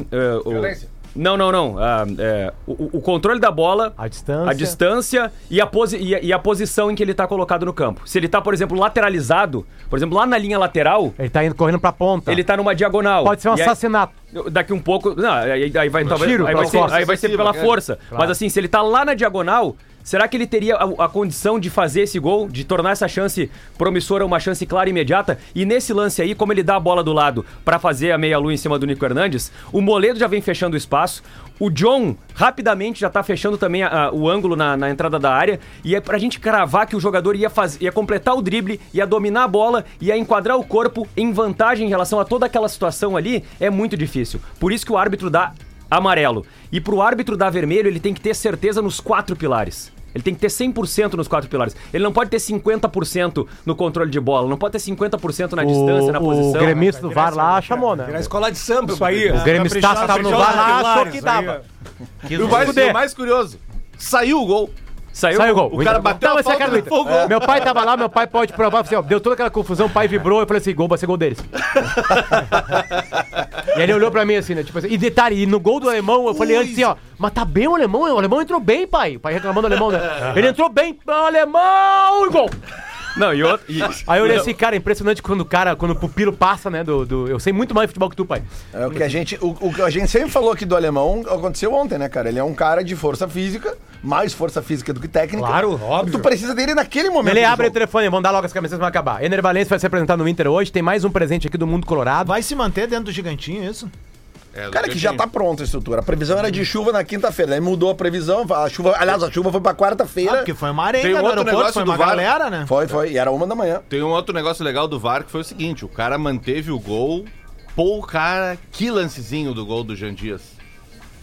o- Violência. Não, não, não. Ah, é, o, o controle da bola, A distância. a distância e a, posi e, a, e a posição em que ele tá colocado no campo. Se ele tá, por exemplo, lateralizado, por exemplo, lá na linha lateral, Ele tá indo correndo pra ponta. ele tá numa diagonal. Pode ser um E aí- assassinato. Daqui um pouco. Não, aí, aí vai, talvez, tiro aí vai ser, aí vai ser pela cara. força. Mas assim, se ele tá lá na diagonal, será que ele teria a, a condição de fazer esse gol, de tornar essa chance promissora uma chance clara e imediata? E nesse lance aí, como ele dá a bola do lado pra fazer a meia-lua em cima do Nico Hernandes, o Moledo já vem fechando o espaço. O John rapidamente já tá fechando também a- a- o ângulo na, na entrada da área. E é pra gente cravar que o jogador ia, faz, ia completar o drible, ia dominar a bola, ia enquadrar o corpo em vantagem em relação a toda aquela situação ali, é muito difícil. Por isso que o árbitro dá amarelo. E pro árbitro dar vermelho, ele tem que ter certeza nos quatro pilares. Ele tem que ter 100% nos quatro pilares. Ele não pode ter 50% no controle de bola, não pode ter 50% na distância, na o, posição. o gremista do VAR lá chamou, né? Na escola de samba, isso aí. O gremista caprichado, tava no VAR lá, achou que dava. E o mais, o mais curioso, saiu o gol. Saiu, Saiu o gol. O cara bateu Não, a é falta cara do o gol. Meu pai tava lá, meu pai pode provar. Assim, ó, deu toda aquela confusão, o pai vibrou. Eu falei assim: gol vai ser gol deles. e ele olhou pra mim assim, né? Tipo assim, e detalhe, e no gol do alemão, eu falei antes assim, ó, mas tá bem o alemão, o alemão entrou bem, pai. O pai reclamando do alemão, né? Ele entrou bem, alemão, e gol! Não, e outro. e- Aí eu olhei assim, cara, é impressionante quando o cara, quando o pupilo passa, né? Do, do- eu sei muito mais de futebol que tu, pai. É o que a gente, o, o que a gente sempre falou aqui do alemão aconteceu ontem, né, cara? Ele é um cara de força física, mais força física do que técnica. Claro, óbvio. Tu precisa dele naquele momento. Ele do abre o jogo. telefone, vamos dar logo as camisetas vai acabar. Ener Valencia vai se apresentar no Inter hoje, tem mais um presente aqui do Mundo Colorado. Vai se manter dentro do gigantinho, isso? É, Cara, que já tá pronta a estrutura. A previsão era de chuva na quinta-feira. Aí mudou a previsão. A chuva, aliás, a chuva foi pra Ah, quarta-feira. porque foi uma arenga Tem um no outro aeroporto, negócio foi do uma VAR. galera, né? Foi, foi. E era uma da manhã. Tem um outro negócio legal do VAR que foi o seguinte: o cara manteve o gol. Pô, cara, que lancezinho do gol do Jean Dias.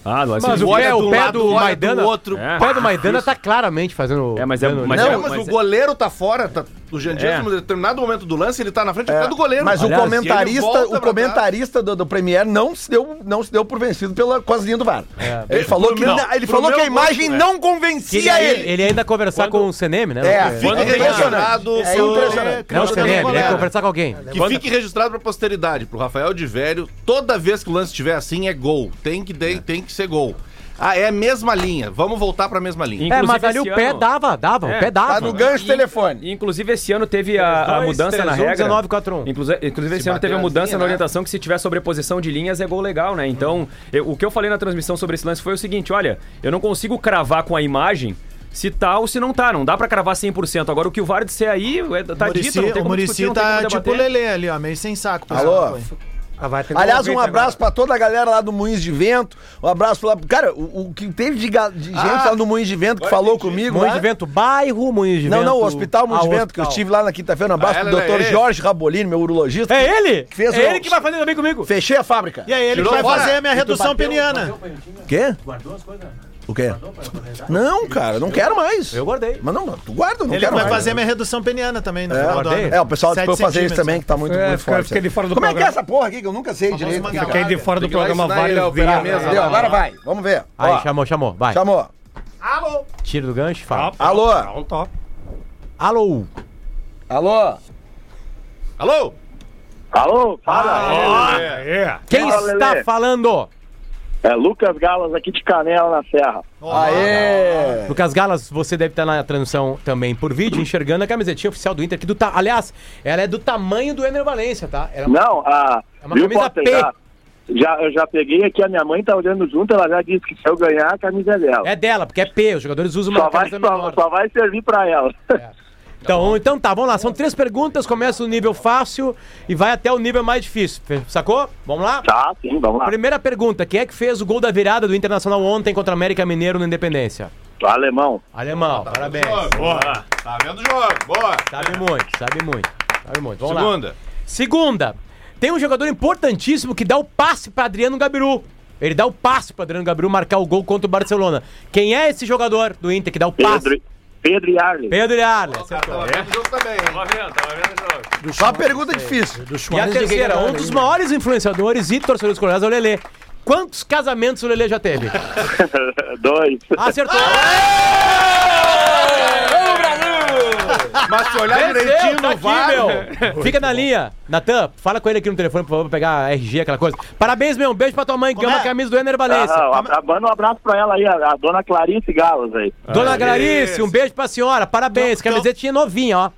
Ah, mas, Mas o pé, do o pé do Maidana, do outro. É. o pé do Maidana tá claramente fazendo... É, mas é- mas Não, é- mas, mas o é- goleiro tá fora. Tá... do Jean Dias, É. em determinado momento do lance, ele tá na frente até do goleiro. Mas Aliás, o comentarista, o comentarista do, do Premier não se deu, não se deu por vencido pela com as linhas do VAR. Ele falou que na- ele falou que a imagem gosto, é. não convencia ele, ele. ele ainda conversar com o CNM, né? É, fica Quando impressionante. tem É impressionante. Não, o CNM, ele conversar com alguém. Que fique registrado pra posteridade, pro Rafael de Velho, toda vez que o lance estiver assim é gol. Tem que, tem, tem que ser gol. Ah, é a mesma linha. Vamos voltar pra mesma linha. É, mas Inclusive, ali o esse pé ano- dava, dava, É, o pé dava. Tá no gancho telefone. E, inclusive, esse ano teve a, a Dois, mudança três, na um, regra. 19, 4, um. Inclusive, inclusive esse ano teve a mudança assim, na né? orientação que se tiver sobreposição de linhas é gol legal, né? Então, eu- o que eu falei na transmissão sobre esse lance foi o seguinte: olha, eu não consigo cravar com a imagem. Se tá ou se não tá, não dá pra cravar 100%. Agora o que o VAR disser aí, é, tá Muricy- dito, não tem o como Muricy discutir, não tem tá como tipo o debater. Lelê ali, ó, meio sem saco. Alô? Ah, vai ter Aliás, um 90 abraço agora. pra toda a galera lá do Moinhos de Vento. Um abraço lá. Cara, o, o que teve de, ga- de gente lá no Moinhos de Vento que falou comigo. Moinho lá- de vento, bairro, Moinho de Não, vento. não, o Hospital Moinhos Ah, de o Vento, que eu hospital. estive lá na quinta-feira. Um abraço Ah, pro doutor é esse. Jorge Rabolini, meu urologista. É ele? Fez é o- ele que vai fazer também comigo. Fechei a fábrica. E aí ele que Tirou vai fora. fazer a minha redução bateu- peniana. Quê? O quê? Não, cara, não quero mais. Eu guardei. Mas não, tu guarda, não Ele quero vai mais. fazer minha redução peniana também no É, final do guardei. ano. É, o pessoal depois fazer isso também, que tá muito, É, muito fica- forte. fiquei de fora do Como é que é essa porra aqui que eu nunca sei direito? Fiquei de fora do programa vezes. mesa. Deu, agora vai, vamos ver. Aí, Ó, chamou, chamou. Vai. Chamou. Tira do gancho fala. Alô? Alô? Alô? Alô? Alô, fala. É. Quem Fala, está falando? É Lucas Galas aqui de Canela na Serra. Aê! Lucas Galas, você deve estar na transmissão também por vídeo, enxergando a camisetinha oficial do Inter, que do ta... aliás, ela é do tamanho do Ener Valência, tá? Ela é uma- Não, a. É uma viu, camisa Potter, P. Já, já, eu já peguei aqui, a minha mãe tá olhando junto, ela já disse que se eu ganhar, a camisa é dela. É dela, porque é P, os jogadores usam uma só, vai, camisa só, menor. só vai servir pra ela. Então, então tá, vamos lá. São três perguntas, começa no nível fácil e vai até o nível mais difícil. Sacou? Vamos lá? tá, sim, vamos lá. Primeira pergunta: quem é que fez o gol da virada do Internacional ontem contra o América Mineiro no Independência? Alemão. Alemão, parabéns. Boa. Tá vendo o jogo? Boa. Sabe muito, sabe muito. Sabe muito. Vamos lá. Segunda. Segunda, tem um jogador importantíssimo que dá o passe pra Adriano Gabiru. Ele dá o passe pra Adriano Gabiru marcar o gol contra o Barcelona. Quem é esse jogador do Inter que dá o passe? Pedro, Pedro e Arley. Pedro Yarley. Tava vendo o jogo também? Tava vendo, tava vendo o jogo. Só uma pergunta difícil. E a terceira, um dos maiores influenciadores e torcedores colorados é o Lelê. Quantos casamentos o Lelê já teve? Dois. Acertou! Mas se olhar Venceu, direitinho tá no aqui, VAR... meu. Fica na linha. Natan, fala com ele aqui no telefone, por favor, pra pegar a RG, aquela coisa. Parabéns, meu. Um beijo pra tua mãe, que Como ama a é? camisa do Ener Valência. Ah, a- manda um abraço pra ela aí, a, a dona Clarice Galas aí. Dona Clarice, um beijo pra senhora. Parabéns. Então- Camisetinha novinha, ó.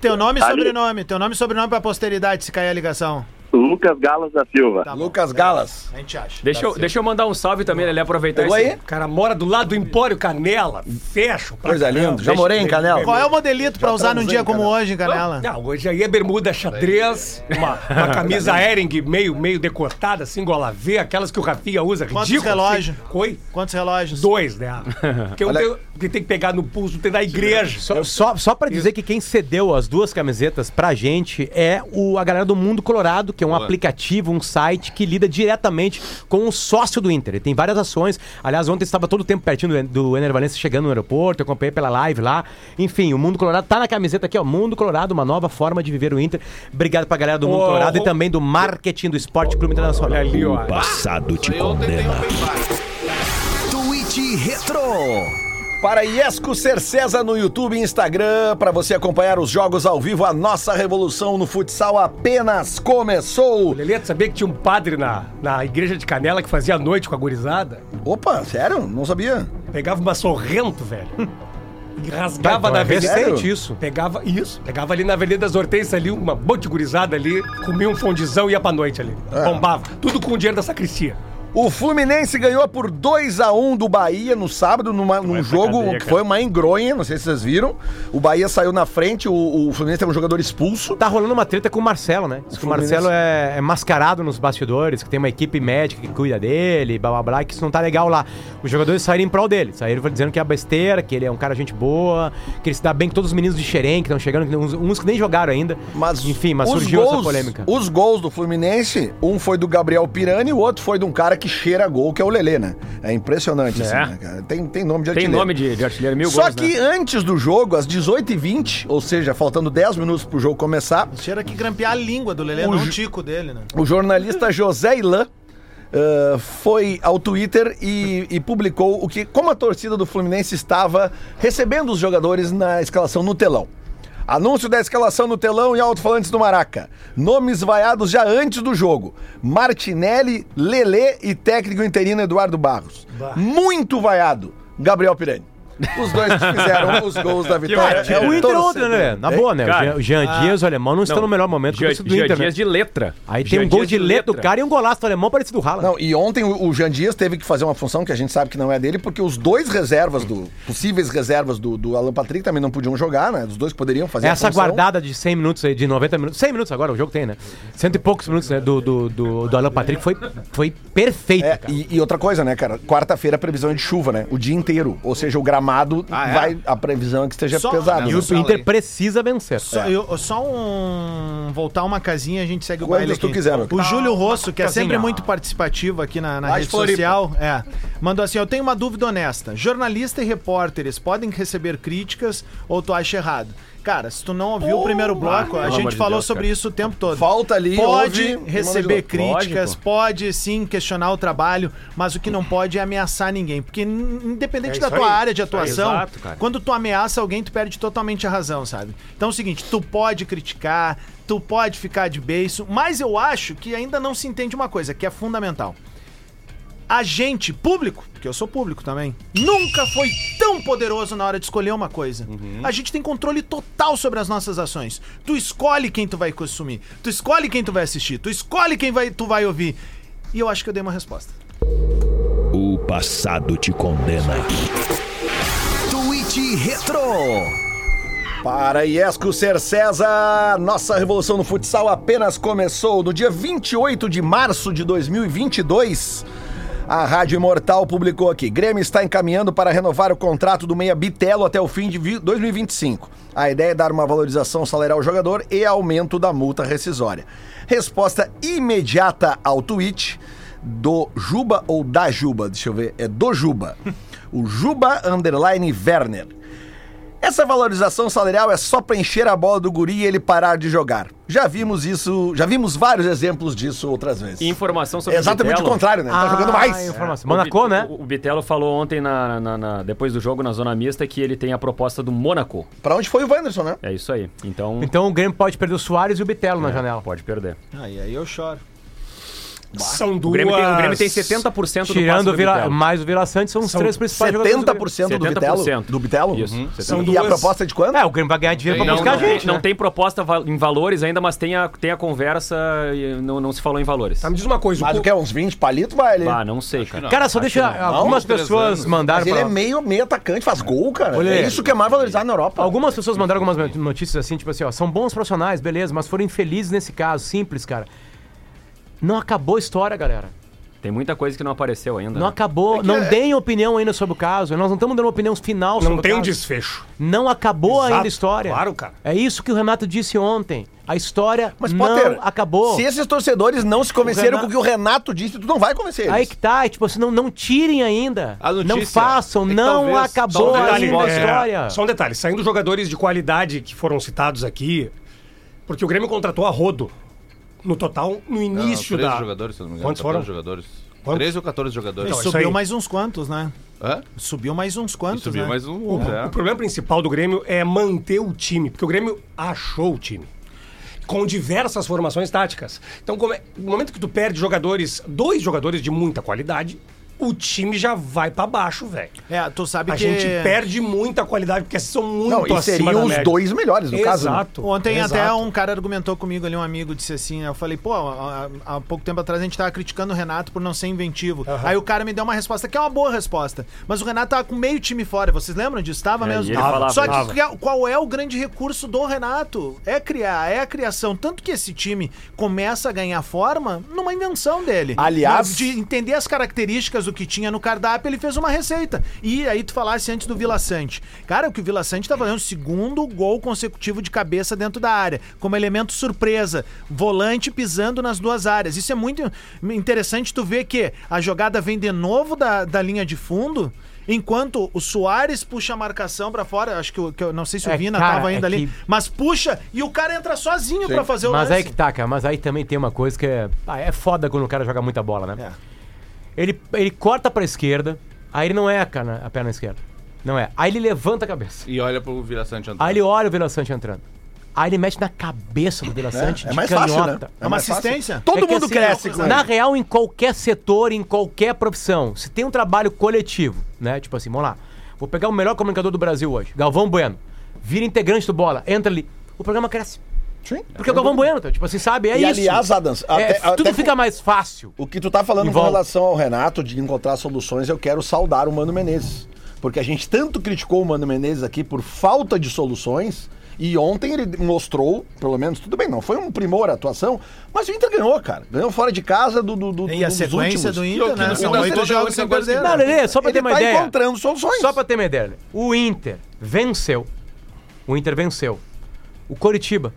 Teu nome e Ali. sobrenome. Teu nome e sobrenome pra posteridade, se cair a ligação. Lucas Galas da Silva. Tá bom. Lucas Galas. A gente acha. Deixa, eu, deixa eu mandar um salve também, Lelê, aproveitar Pegou esse- aí? O cara mora do lado do Empório Canela. Fecho. pra Coisa linda. Já morei em Canela. Qual é o modelito pra usar num dia como hoje, Canela? Não, hoje aí é bermuda xadrez, uma, uma camisa Ering meio, meio decotada, assim, gola V, aquelas que o Rafinha usa, Quantos ridículo. relógios? Assim. Oi? Quantos relógios? Dois, né? Porque eu Olha- tenho, que tem que pegar no pulso tem da igreja. Só, só, só pra dizer que quem cedeu as duas camisetas pra gente é o, a galera do Mundo Colorado, que é um aplicativo, um site que lida diretamente com o sócio do Inter. Ele tem várias ações. Aliás, ontem estava todo o tempo pertinho do, do Ener Valencia chegando no aeroporto, eu acompanhei pela live lá. Enfim, o Mundo Colorado tá na camiseta aqui, ó. Mundo Colorado, uma nova forma de viver o Inter. Obrigado pra galera do Mundo Ô, Colorado ô. e também do marketing do Esporte Clube Internacional. Olha ali, ó. Passado te condena. Tweet Retro. Para Iesco Ser César no YouTube e Instagram, para você acompanhar os jogos ao vivo, a nossa revolução no futsal apenas começou. Lelê, tu sabia que tinha um padre na, na igreja de Canela que fazia a noite com a gurizada? Opa, sério? Não sabia. Pegava uma sorrento, velho. E rasgava na é avenida. recente isso. Pegava isso, pegava ali na Avenida das Hortências ali, uma de gurizada ali, comia um fondizão e ia pra noite ali. É. Bombava. Tudo com o dinheiro da sacristia. O Fluminense ganhou por 2 a 1 do Bahia no sábado, numa- num jogo cadeia, que foi uma engronha, não sei se vocês viram. O Bahia saiu na frente, o, o Fluminense teve um jogador expulso. Tá rolando uma treta com o Marcelo, né? Diz que o Fluminense. Marcelo é, é mascarado nos bastidores, que tem uma equipe médica que cuida dele, blá blá blá, que isso não tá legal lá. Os jogadores saíram em prol dele. Saíram dizendo que é besteira, que ele é um cara gente boa, que ele se dá bem com todos os meninos de Xerém que estão chegando, uns, uns que nem jogaram ainda. Enfim, mas surgiu essa gols- polêmica. Os gols do Fluminense, um foi do Gabriel Pirani e o outro foi de um cara que cheira gol, que é o Lelê, né? É impressionante, É. assim, né, cara? Tem, tem nome de Tem artilheiro. nome de, de artilheiro, mil Só gols, que né? antes do jogo, às 18h20, ou seja, faltando 10 minutos pro jogo começar, Cheira que grampear a língua do Lelê, O não o tico dele, né? o jornalista José Ilan ah, foi ao Twitter e, e publicou o que, como a torcida do Fluminense estava recebendo os jogadores na escalação no telão. Anúncio da escalação no telão e alto-falantes do Maraca. Nomes vaiados já antes do jogo. Martinelli, Lelê e técnico interino Eduardo Barros. Muito vaiado. Gabriel Pirani. Os dois que fizeram os gols da vitória. maravilha. É O Inter ontem, né? Na boa, né? Cara, o Jean, Jean Dias, o alemão, não está no melhor momento Jean, que o do Jean Inter, né? Dias de letra. Aí tem Jean um gol de letra do cara e um golaço do alemão parecido do Haaland. Não, e ontem o, o Jean Dias teve que fazer uma função que a gente sabe que não é dele, porque os dois reservas do. possíveis reservas do, do Alan Patrick também não podiam jogar, né? Os dois que poderiam fazer Essa a função. guardada de 100 minutos aí, de 90 minutos. 100 minutos agora, o jogo tem, né? Cento e poucos minutos né, do, do, do, do Alan Patrick foi, foi perfeito, É, cara. e, e outra coisa, né, cara? Quarta-feira a previsão é de chuva, né? O dia inteiro. Ou seja, o gramado Ah, é? vai. A previsão é que esteja Só- pesado. E o Inter precisa vencer. Só, É. eu- só um. Voltar uma casinha a gente segue o baile tu aqui. quiser, O Júlio Rosso, que é Casinha. sempre muito participativo aqui na, na rede Floripa. social, é, mandou assim: Eu tenho uma dúvida honesta. Jornalista e repórteres podem receber críticas ou tu acha errado? Cara, se tu não ouviu o primeiro bloco, a pelo gente de falou Deus, sobre cara. isso o tempo todo. Falta ali, Pode ouve receber críticas, Lógico. pode sim questionar o trabalho, mas o que não pode é ameaçar ninguém. Porque independente É da tua aí. área de atuação, Exato, cara. quando tu ameaça alguém, tu perde totalmente a razão, sabe? Então é o seguinte, tu pode criticar, tu pode ficar de beiço, mas eu acho que ainda não se entende uma coisa, que é fundamental. A gente, público, porque eu sou público também, nunca foi tão poderoso na hora de escolher uma coisa. A gente tem controle total sobre as nossas ações. Tu escolhe quem tu vai consumir, tu escolhe quem tu vai assistir, tu escolhe quem vai, tu vai ouvir. E eu acho que eu dei uma resposta. O passado te condena. Tweet Retro. Para Iesco Ser César, nossa revolução no futsal apenas começou no dia 28 de março de 2022. A Rádio Imortal publicou aqui: Grêmio está encaminhando para renovar o contrato do Meia Bitelo até o fim de vi- 2025. A ideia é dar uma valorização salarial ao jogador e aumento da multa rescisória. Resposta imediata ao tweet do Juba ou da Juba, deixa eu ver, é do Juba. O Juba Underline Werner. Essa valorização salarial é só pra encher a bola do guri e ele parar de jogar. Já vimos isso, já vimos vários exemplos disso outras vezes. Informação sobre É exatamente o Bitelo. contrário, né? Tá jogando mais. informação. O Monaco, né? O, o Bitelo falou ontem, na, na- na- depois do jogo, na zona mista, que ele tem a proposta do Mônaco. Pra onde foi o Wanderson, né? É isso aí. Então, Então o Grêmio pode perder o Soares e o Bitelo É. na janela. pode perder. Aí, aí eu choro. São O duas... Grêmio, tem, o Grêmio tem 70% do passe Tirando do o Vila, mais o Vila Santos, são os São três principais jogadores. do Grêmio. 70% do Bitelo? 70%. Do Bitelo? Isso, Uhum. 70%. São E duas- a proposta é de quanto? É, o Grêmio vai ganhar dinheiro pra Não, buscar não, a gente, não né? tem proposta em valores ainda, mas tem a, tem a conversa e não, não se falou em valores. Tá, me diz uma coisa. Mas o o que é? Uns 20 palitos vai ali. Ah, não sei, cara. Cara, só deixa algumas pessoas mandaram Mas ele pra- é meio, meio atacante, faz gol, cara. Olha é isso que é mais valorizado na Europa. Algumas pessoas mandaram algumas notícias assim, tipo assim, ó, são bons profissionais, beleza, mas foram infelizes nesse caso, simples, cara. Não acabou a história, galera. Tem muita coisa que não apareceu ainda. Não né? acabou, não deem opinião ainda sobre o caso. Nós não estamos dando uma opinião final sobre Não o tem um caso. desfecho. Não acabou Exato, ainda a história. claro, cara. É isso que o Renato disse ontem. A história Mas, não Potter, acabou. se esses torcedores não se convenceram Renato- com o que o Renato disse, tu não vai convencer eles. Aí que tá, é tipo assim, não, não tirem ainda. A notícia não façam, é não talvez- acabou talvez ainda possa- a é, história. Só um detalhe, saindo jogadores de qualidade que foram citados aqui, porque o Grêmio contratou a Rodo no total no início Não, 13 da. jogadores, se não me engano. Quantos 14 foram? jogadores. Quantos? 13 ou 14 jogadores. Então, isso Subiu aí. mais uns quantos, né? Hã? Subiu mais uns E quantos, subiu né? mais um. O, é. o problema principal do Grêmio é manter o time, porque o Grêmio achou o time. Com diversas formações táticas. Então, como é- no momento que tu perde jogadores, dois jogadores de muita qualidade, o time já vai pra baixo, velho. É, tu sabe A que... gente perde muita qualidade, porque são muito Não, e acima seriam os média. dois melhores, no caso. né? Exato. Ontem exato. até um cara argumentou comigo ali, um amigo disse assim, eu falei, pô, há, há pouco tempo atrás a gente tava criticando o Renato por não ser inventivo. Aí o cara me deu uma resposta que é uma boa resposta. Mas o Renato tava com meio time fora, vocês lembram disso? Tava É, mesmo. ele falava, Só que falava. que- qual é o grande recurso do Renato? É criar, é a criação. Tanto que esse time começa a ganhar forma numa invenção dele. Aliás- De entender as características do que tinha no cardápio, ele fez uma receita. E aí tu falasse antes do Vila Sante. Cara, o que o Vila Sante tá fazendo o segundo gol consecutivo de cabeça dentro da área, como elemento surpresa, volante pisando nas duas áreas. Isso é muito interessante tu ver que a jogada vem de novo da, da linha de fundo. Enquanto o Soares puxa a marcação pra fora, acho que, eu- que eu não sei se o É, Vina cara, tava ainda é ali, que- mas puxa e o cara entra sozinho pra fazer o Mas lance. aí que tá, cara. Mas aí também tem uma coisa que é. ah, é foda quando o cara joga muita bola, né? Ele, ele corta pra esquerda, aí ele não é a, cana- a perna esquerda. Não é. Aí ele levanta a cabeça. E olha pro Vila Sante Aí ele olha o Vila Sante entrando. Aí ele mete na cabeça do Vila Sante é de mais fácil, canhota. né? É uma assistência. Todo É que, mundo cresce com Na real, em qualquer setor, em qualquer profissão, se tem um trabalho coletivo, né? Tipo assim, vamos lá. Vou pegar o melhor comunicador do Brasil hoje, Galvão Bueno. Vira integrante do Bola, entra ali. O programa cresce. Sim. Porque é o Galvão Bueno, tá? tipo assim, sabe? É E, isso. aliás, Adams, É, até- tudo até- fica mais fácil. O que tu tá falando Em com relação ao Renato de encontrar soluções, eu quero saudar o Mano Menezes. Porque a gente tanto criticou o Mano Menezes aqui por falta de soluções. E ontem ele mostrou, pelo menos, tudo bem, não foi um primor a atuação, mas o Inter ganhou, cara. Ganhou fora de casa do, do, do E a dos sequência últimos. do Inter, né? São oito jogos sem perder. Não, Lelê, só pra Ele ter uma tá ideia. encontrando soluções. Só pra ter uma ideia. O Inter venceu. O Inter venceu. O Coritiba.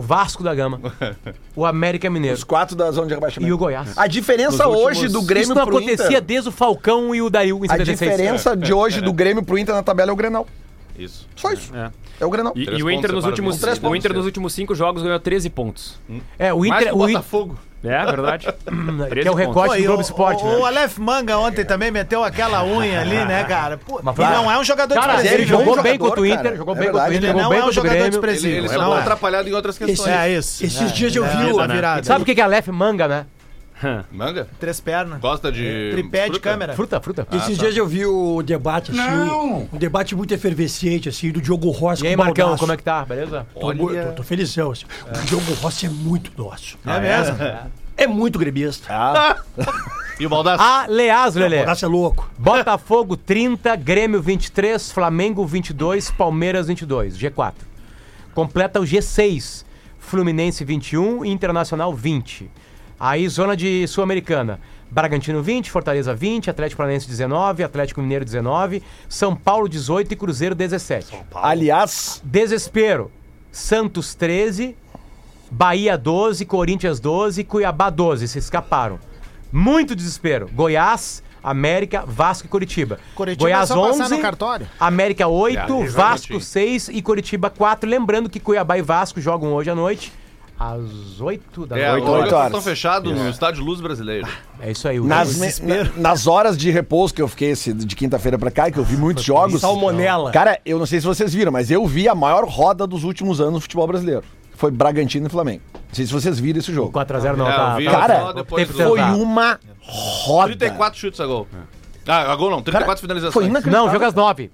O Vasco da Gama. o América Mineiro. Os quatro da zona de rebaixamento. E o Goiás. A diferença Nos hoje últimos- do Grêmio Isso não pro acontecia Inter- desde o Falcão e o Dail em A 76. diferença de hoje do Grêmio pro Inter na tabela é o Grenal. Isso. Só isso. É. É o Grenal. E, e o Inter nos últimos, o Três o pontos, Inter nos é. últimos cinco jogos ganhou 13 pontos. É, o Mais Inter. que o Botafogo. É verdade. que é o recorte do Pô, Globo Esporte, o, né? o Aleph Manga ontem também meteu aquela unha ali, né, cara? Pô, Mas e não é um jogador Cara, desprezível. ele jogou bem jogador, contra o Inter, cara. jogou É bem contra o. Inter, Ele jogou não bem é um contra o jogador Grêmio. desprezível. Ele, ele só não é. atrapalhado em outras questões. Esse, é isso. Esses é, dias eu é, vi o- virada. Sabe o que que é Aleph Manga, né? Manga? Três pernas. Gosta de. Tripé de câmera. Fruta, fruta. Esses dias eu vi o debate, assim, Não. um debate muito efervescente, assim, do Diogo Rossi E aí, com o Marcão, Baldasso. como é que tá? Beleza? Tô, mu- tô, tô felizão, assim. O Diogo Rossi é muito nosso. É mesmo? É muito gremista. E o Baldassi? Aliás, O Lelê. Baldasso é louco. Botafogo 30, Grêmio 23, Flamengo 22, Palmeiras 22, G4. Completa o G6, Fluminense 21 e Internacional 20. Aí zona de Sul-Americana. Bragantino 20, Fortaleza 20, Atlético Paranaense 19, Atlético Mineiro 19, São Paulo 18 e Cruzeiro 17. Aliás, Desespero. Santos 13, Bahia 12, Corinthians 12, Cuiabá 12. Se escaparam. Muito desespero. Goiás, América, Vasco e Curitiba. Curitiba Goiás é passar 11, no cartório. América 8, É. Vasco 6 e Curitiba 4. Lembrando que Cuiabá e Vasco jogam hoje à noite, às 8 da É, noite. os oito jogos horas. estão fechados no Estádio Luz Brasileiro. É isso aí. O nas, nas horas de repouso que eu fiquei esse, de quinta-feira pra cá, que eu vi muitos jogos. Salmonela. Cara, eu não sei se vocês viram, mas eu vi a maior roda dos últimos anos no futebol brasileiro. Foi Bragantino e Flamengo. Não sei se vocês viram esse jogo. 4x0 não, É, tá, vi tá- Cara, Foi uma roda. 34 chutes a gol. Ah, a gol não, 34 Cara, finalizações. foi inacreditável. Não, joga às 9.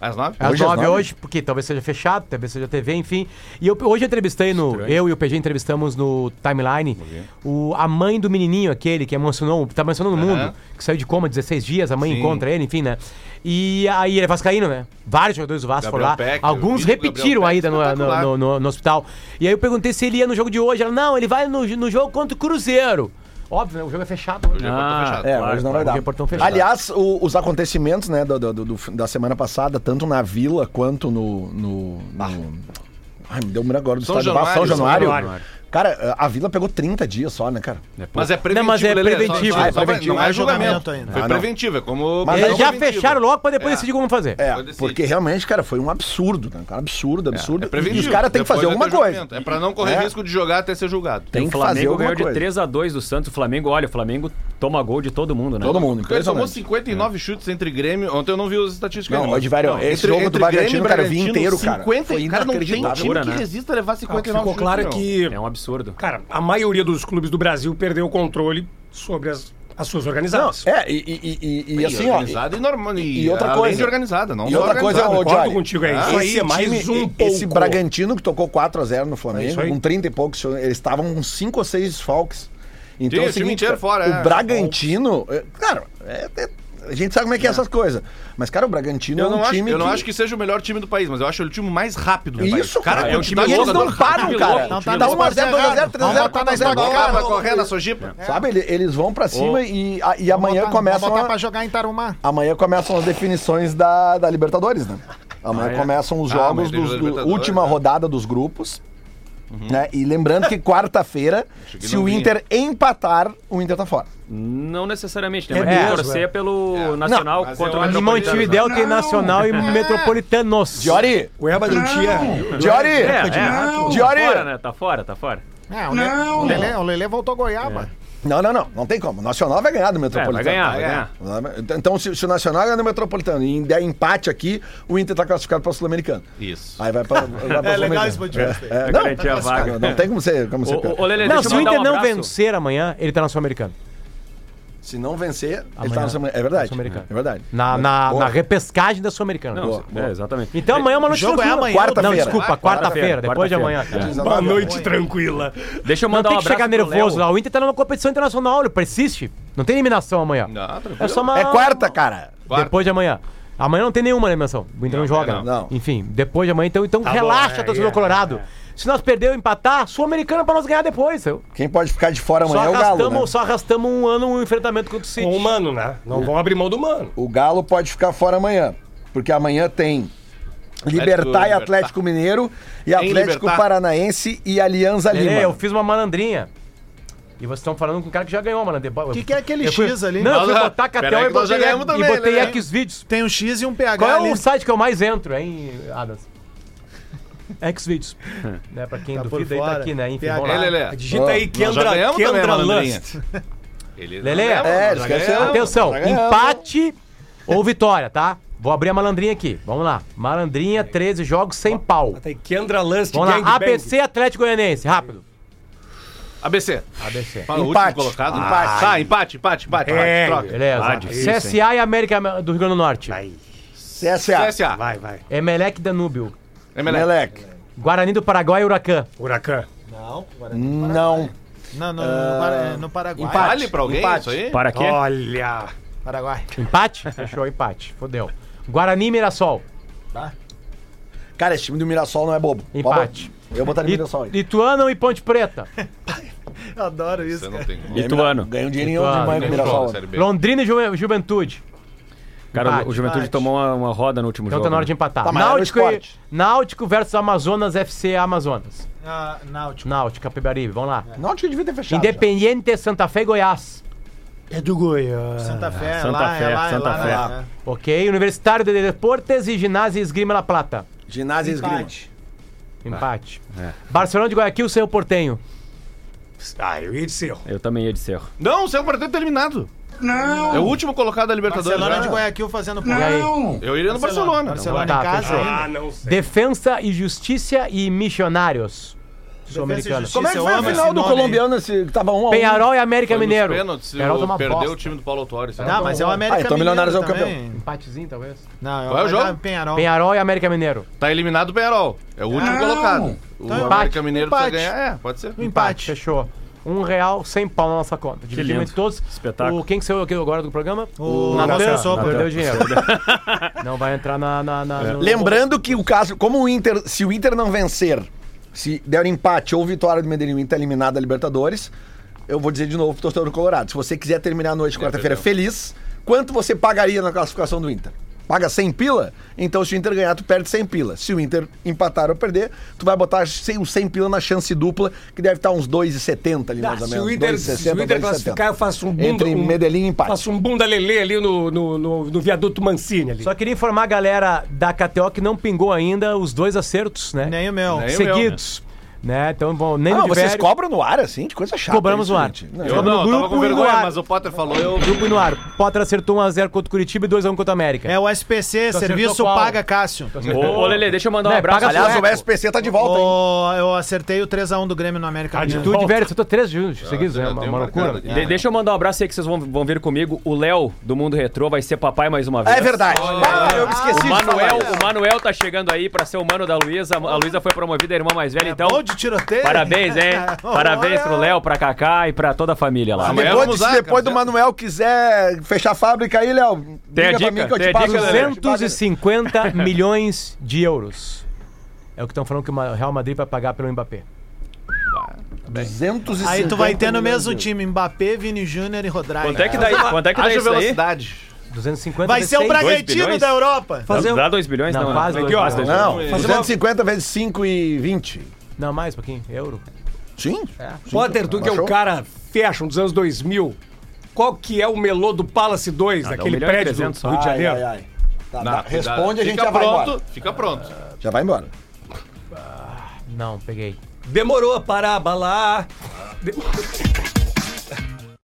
Às 9? Às Hoje às 9 nove? hoje, porque talvez seja fechado, talvez seja TV, enfim. E eu, hoje eu entrevistei no. Eu e o PG entrevistamos no timeline o, a mãe do menininho, aquele que emocionou, tá emocionando o mundo, que saiu de coma 16 dias, a mãe Sim. encontra ele, enfim, né? E aí ele é Vascaíno, né? Vários jogadores do Vasco Gabriel foram lá. Peck, Alguns repetiram ainda no, no, no, no- no hospital. E aí eu perguntei se ele ia no jogo de hoje. Ela, não, ele vai no, no jogo contra o Cruzeiro. Óbvio, né? O jogo é fechado hoje. Ah, É, claro, hoje não vai dar. É portão fechado. Aliás, o- os acontecimentos né, do, do- do- do- da semana passada, tanto na Vila quanto no. no, no- Ai, me deu um agora do São estádio Vasco, São Januário, Januário. Cara, a Vila pegou 30 dias só, né, cara? Mas é preventivo, Não, mas é preventivo. Só, só, Ah, é vai- preventivo. não Não é é julgamento ainda. Foi Ah, preventivo, é como... Mas Eles já fecharam logo pra depois É. decidir como fazer. É, porque realmente, cara, foi um absurdo, né? cara? Absurdo, absurdo. É e preventivo. os caras têm que fazer alguma coisa. É pra não correr É. risco de jogar até ser julgado. Tem o que fazer Flamengo alguma ganhou de coisa. 3x2 do Santos. O Flamengo, olha, o Flamengo toma gol de todo mundo, né? Todo mundo, ele tomou impressionante. 59 chutes entre Grêmio. Ontem eu não vi as estatísticas. Não, hoje, velho, esse jogo do Bragantino, cara, eu vi inteiro, cara. 50, Foi cara, não tem time que né? resista a levar Ah, o que 59 ficou chutes, claro é meu. que, É um absurdo. Cara, a maioria dos clubes do Brasil perdeu o controle sobre as, as suas Não, organizadas. é, e, e, e, e, E assim, ó. organizada e, normal. E, e outra coisa- organizada, não E outra coisa, ô, concordo contigo, é isso esse aí, é mais time, um Esse pouco. Bragantino que tocou 4x0 no É Flamengo, isso aí. com 30 e poucos, eles estavam com 5 ou 6 desfalques. Então Sim, é o o seguinte, cara, fora, o é. Bragantino, é, cara, é- é- A gente sabe como é que é essas coisas. Mas, cara, o Bragantino Eu é um não, acho, time eu não que... acho que seja o melhor time do país, mas eu acho ele o time mais rápido do país. Isso, cara. cara, é um e time eles não param, cara. Não tá Dá nas 1 a 0, 2 a 0, 3 a 0, Vamos botar na 4 a 0, Stock Cara, vai Car. correr na Sojipa. Sabe, ele- eles vão pra cima e, e amanhã começam Vamos botar pra jogar em Tarumá. Amanhã começam as definições da, da Libertadores, né? Amanhã Ah, é? começam os Ah, jogos da última né? rodada dos grupos. Né? E lembrando que quarta-feira, se não o vinha. Inter empatar, o Inter tá fora. Não necessariamente, né? É Mas tem que mesmo, torcer pelo Nacional mas contra o Metropolitano. Montevidéu tem Nacional e Metropolitanos. Diori! O Eba não tinha. Diori! É, é. Diori! Tá fora, né? Tá fora, tá fora. É, o, Le, o, Lelê, o Lelê voltou a Goiaba. Não, não, não. Não tem como. O Nacional vai ganhar do É, Metropolitano. vai ganhar, Tá, vai ganhar. é. Então, se, se o Nacional ganhar do Metropolitano e der empate aqui, o Inter tá classificado pra Sul-Americano. Isso. Aí vai pra. Vai pra É legal Sul-Americano. esse podcast. É, Vai não, garantir a vaga. não tem como você. Como Ô, ô, ô, Lelê, Não, se o Inter um não vencer amanhã, ele tá na Sul-Americana. Se não vencer, ele Amanhã. tá na Sul-Americana. É verdade. Sul-Americano. É verdade. Na, na, na repescagem da Sul-Americana. Não, Boa, é, exatamente. Então amanhã é uma noite jogo é tranquila. amanhã, quarta-feira. Não, desculpa, quarta-feira, depois de amanhã. Boa noite, tranquila. Deixa eu Não mandar tem um que abraço chegar nervoso lá. O Inter tá numa competição internacional, ele persiste. Não tem eliminação amanhã. Não. É só uma... É quarta, cara. Quarta. Depois de amanhã. Amanhã não tem nenhuma eliminação. O Inter não, Não, joga. não. Não. Enfim, depois de amanhã, então, então Tá relaxa, bom, é, torcedor é, colorado. Se nós perder ou empatar, Sul-Americana pra nós ganhar depois. Eu. Quem pode ficar de fora Só, amanhã é o Galo. né? só arrastamos um ano um enfrentamento contra o City. Com o mano, né? Não vão abrir mão do mano. O Galo pode ficar fora amanhã. Porque amanhã tem Libertar e Libertar. Atlético Mineiro e Atlético Libertar. Paranaense e Alianza Lima. É, eu fiz uma malandrinha. E vocês estão falando com um cara que já ganhou malandrinha. O que que é aquele X ali? Não, eu fui botar Catel e botei, e também, botei né? X vídeos. Tem um X e um PH Qual é ali. o site que eu mais entro, hein, Adams? Xvideos. né, pra quem Tá duvida aí, tá aqui, né? Enfim, vamos lá. É, Lelê. Digita aí já Kendra, Kendra. Lust. Ele Lelê, É. Atenção, empate ou vitória, tá? Vou abrir a malandrinha aqui. Vamos lá. Malandrinha, 13 jogos sem pau. Tá aí Kendra Lust, Vamos lá. ABC Atlético Goianense, rápido. ABC. ABC. Fala o Empate. último colocado. Empate. Tá, empate, empate, empate. É, troca. Beleza. Ah, difícil, CSA e América do Rio Grande do Norte. Vai, CSA. CSA. vai, vai. Emelec Danúbio. Emelec. Melec. Guarani do Paraguai e Huracan. Huracan. Não. Não, no, no, Para- no Paraguai. empate. Vale pra alguém Empate. isso aí? Para quê? Olha. Paraguai. Empate? Fechou, empate. Fodeu. Guarani e Mirassol. Cara, esse time do Mirassol não é bobo. Empate. Eu botaria o I- Mirassol aí. Ituano e Ponte Preta. Eu adoro isso, Você não tem como. Ituano. Ganha um dinheirinho Ituano, de manhã com Mirassol. Londrina e Ju- Juventude. Cara, Empate, o Juventude empate. tomou uma, uma roda no último Então jogo. tá na hora né? de empatar. Tá, mas era o Náutico, e, esporte. Náutico versus Amazonas FC Amazonas. Ah, Náutico. Náutico, Capibaribe, vamos lá. Náutico devia ter fechado. Independiente, Santa Fé e Goiás. É do Goiás. Santa Fé, Santa lá, Fé, é lá, Santa é lá, Fé. é lá. Ok. Universitário de Deportes e Ginásio Esgrima La Plata. Ginásio Esgrima. Empate. Empate. É. Barcelona de Guayaquil, Cerro Portenho. Ah, eu ia de Cerro. Eu também ia de Cerro. Não, o Cerro Porteiro tá eliminado. Não. É o último colocado da Libertadores. Barcelona né? de Guayaquil fazendo E aí? Eu iria no Barcelona. Barcelona Tá, em casa fechou. ainda. Ah, não sei. Defensa e Justiça e Missionários. Sul-Americano. Justiça. Como é que foi a final do colombiano esse que tava um a um? Penharol e América Foi nos Mineiro. pênaltis, Penharol tá uma perdeu bosta. o time do Paulo Torres. Não, mas é o América Ah, então Milionários é o Mineiro campeão. também. Empatezinho, talvez. Não, é Qual é o jogo? Penharol. Penharol e América Mineiro. Tá eliminado o Penharol. É o último colocado. O Então, América empate. Mineiro Empate. precisa ganhar. É, pode ser. Um empate. Fechou. Um real, sem pau na nossa conta. Dividimos entre todos. Espetáculo. O, quem que saiu aqui agora do programa? O Natan. Natan Sopra. Perdeu o dinheiro. Não vai entrar na... na, na no- Lembrando que o caso, como o Inter, se o Inter não vencer, se der empate ou vitória do Medellín, o Inter é eliminado da Libertadores, eu vou dizer de novo pro torcedor do Colorado, se você quiser terminar a noite de quarta-feira feliz, quanto você pagaria na classificação do Inter? Paga 100 pila? Então se o Inter ganhar, tu perde 100 pila. Se o Inter empatar ou perder, tu vai botar 100 os 100 pila na chance dupla, que deve estar uns 2,70 ali Ah, mais ou se menos. o Inter, 2,60, se o Inter 2,70. classificar, eu faço um bunda... Entre um, Medellín e empate. Faço um bunda lelê ali no, no, no, no viaduto Mancini ali. Só queria informar a galera da KTO que não pingou ainda os dois acertos, né? Nem o meu. Nem o Seguidos. Né? Então, bom, nem Ah, no vocês Diverio- cobram no ar assim? Que coisa chata. Cobramos isso, no ar. gente. Não, Eu no não, eu tava grupo com e no vergonha, ar. mas o Potter falou, eu... Grupo e no ar. Potter acertou 1x0 contra o Curitiba e 2x1 contra o América. É o SPC, Tu Serviço? Paga Cássio. Ô, ô, Lelê, deixa eu mandar um Né, abraço. Aliás, o SPC tá de volta, hein? Eu acertei o 3x1 do Grêmio no América Mineiro. Tu, Diverio, acertou 3 juntos seguidos, você né? já Uma, uma um loucura. aqui. De- deixa eu mandar um abraço aí que vocês vão, vão vir comigo. O Léo, do Mundo Retrô, vai ser papai mais uma vez. É verdade. Ah, eu me esqueci O de falar Manuel, o Manuel tá chegando aí pra ser o mano da Luísa. A Luísa foi promovida a irmã mais velha, então. De tiroteio. Parabéns, hein? Parabéns pro Léo, pra Kaká e pra toda a família lá. Amanhã Depois, vamos se lá, depois do. Manuel quiser fechar a fábrica aí, Léo, Tem a dica, mim que eu te pago. 250 milhões de euros. É o que estão falando que o Real Madrid vai pagar pelo Mbappé. 250 Aí tu vai ter no mesmo time Mbappé, Vini Júnior e Rodrigo. Quanto é que dá, quanto é que dá isso aí? velocidade. 250 Vai ser o seis. Bragantino da Europa. Fazer um- Dá 2 bilhões? Não, Não, quase não. dois Quase bilhões. dois Não, bilhões. Fazer uma- 250 vezes 5 e 20. Não, mais um pouquinho. Euro. Sim. Potter, tu que é o cara fashion dos anos 2000, qual que é o melô do Palace 2, Ah, daquele prédio do 300 Rio de Ai, Janeiro? ai, ai. Tá, Não, tá. Responde, a gente fica já vai pronto, embora. Fica pronto. Já vai embora. Não, peguei. Demorou para abalar. De-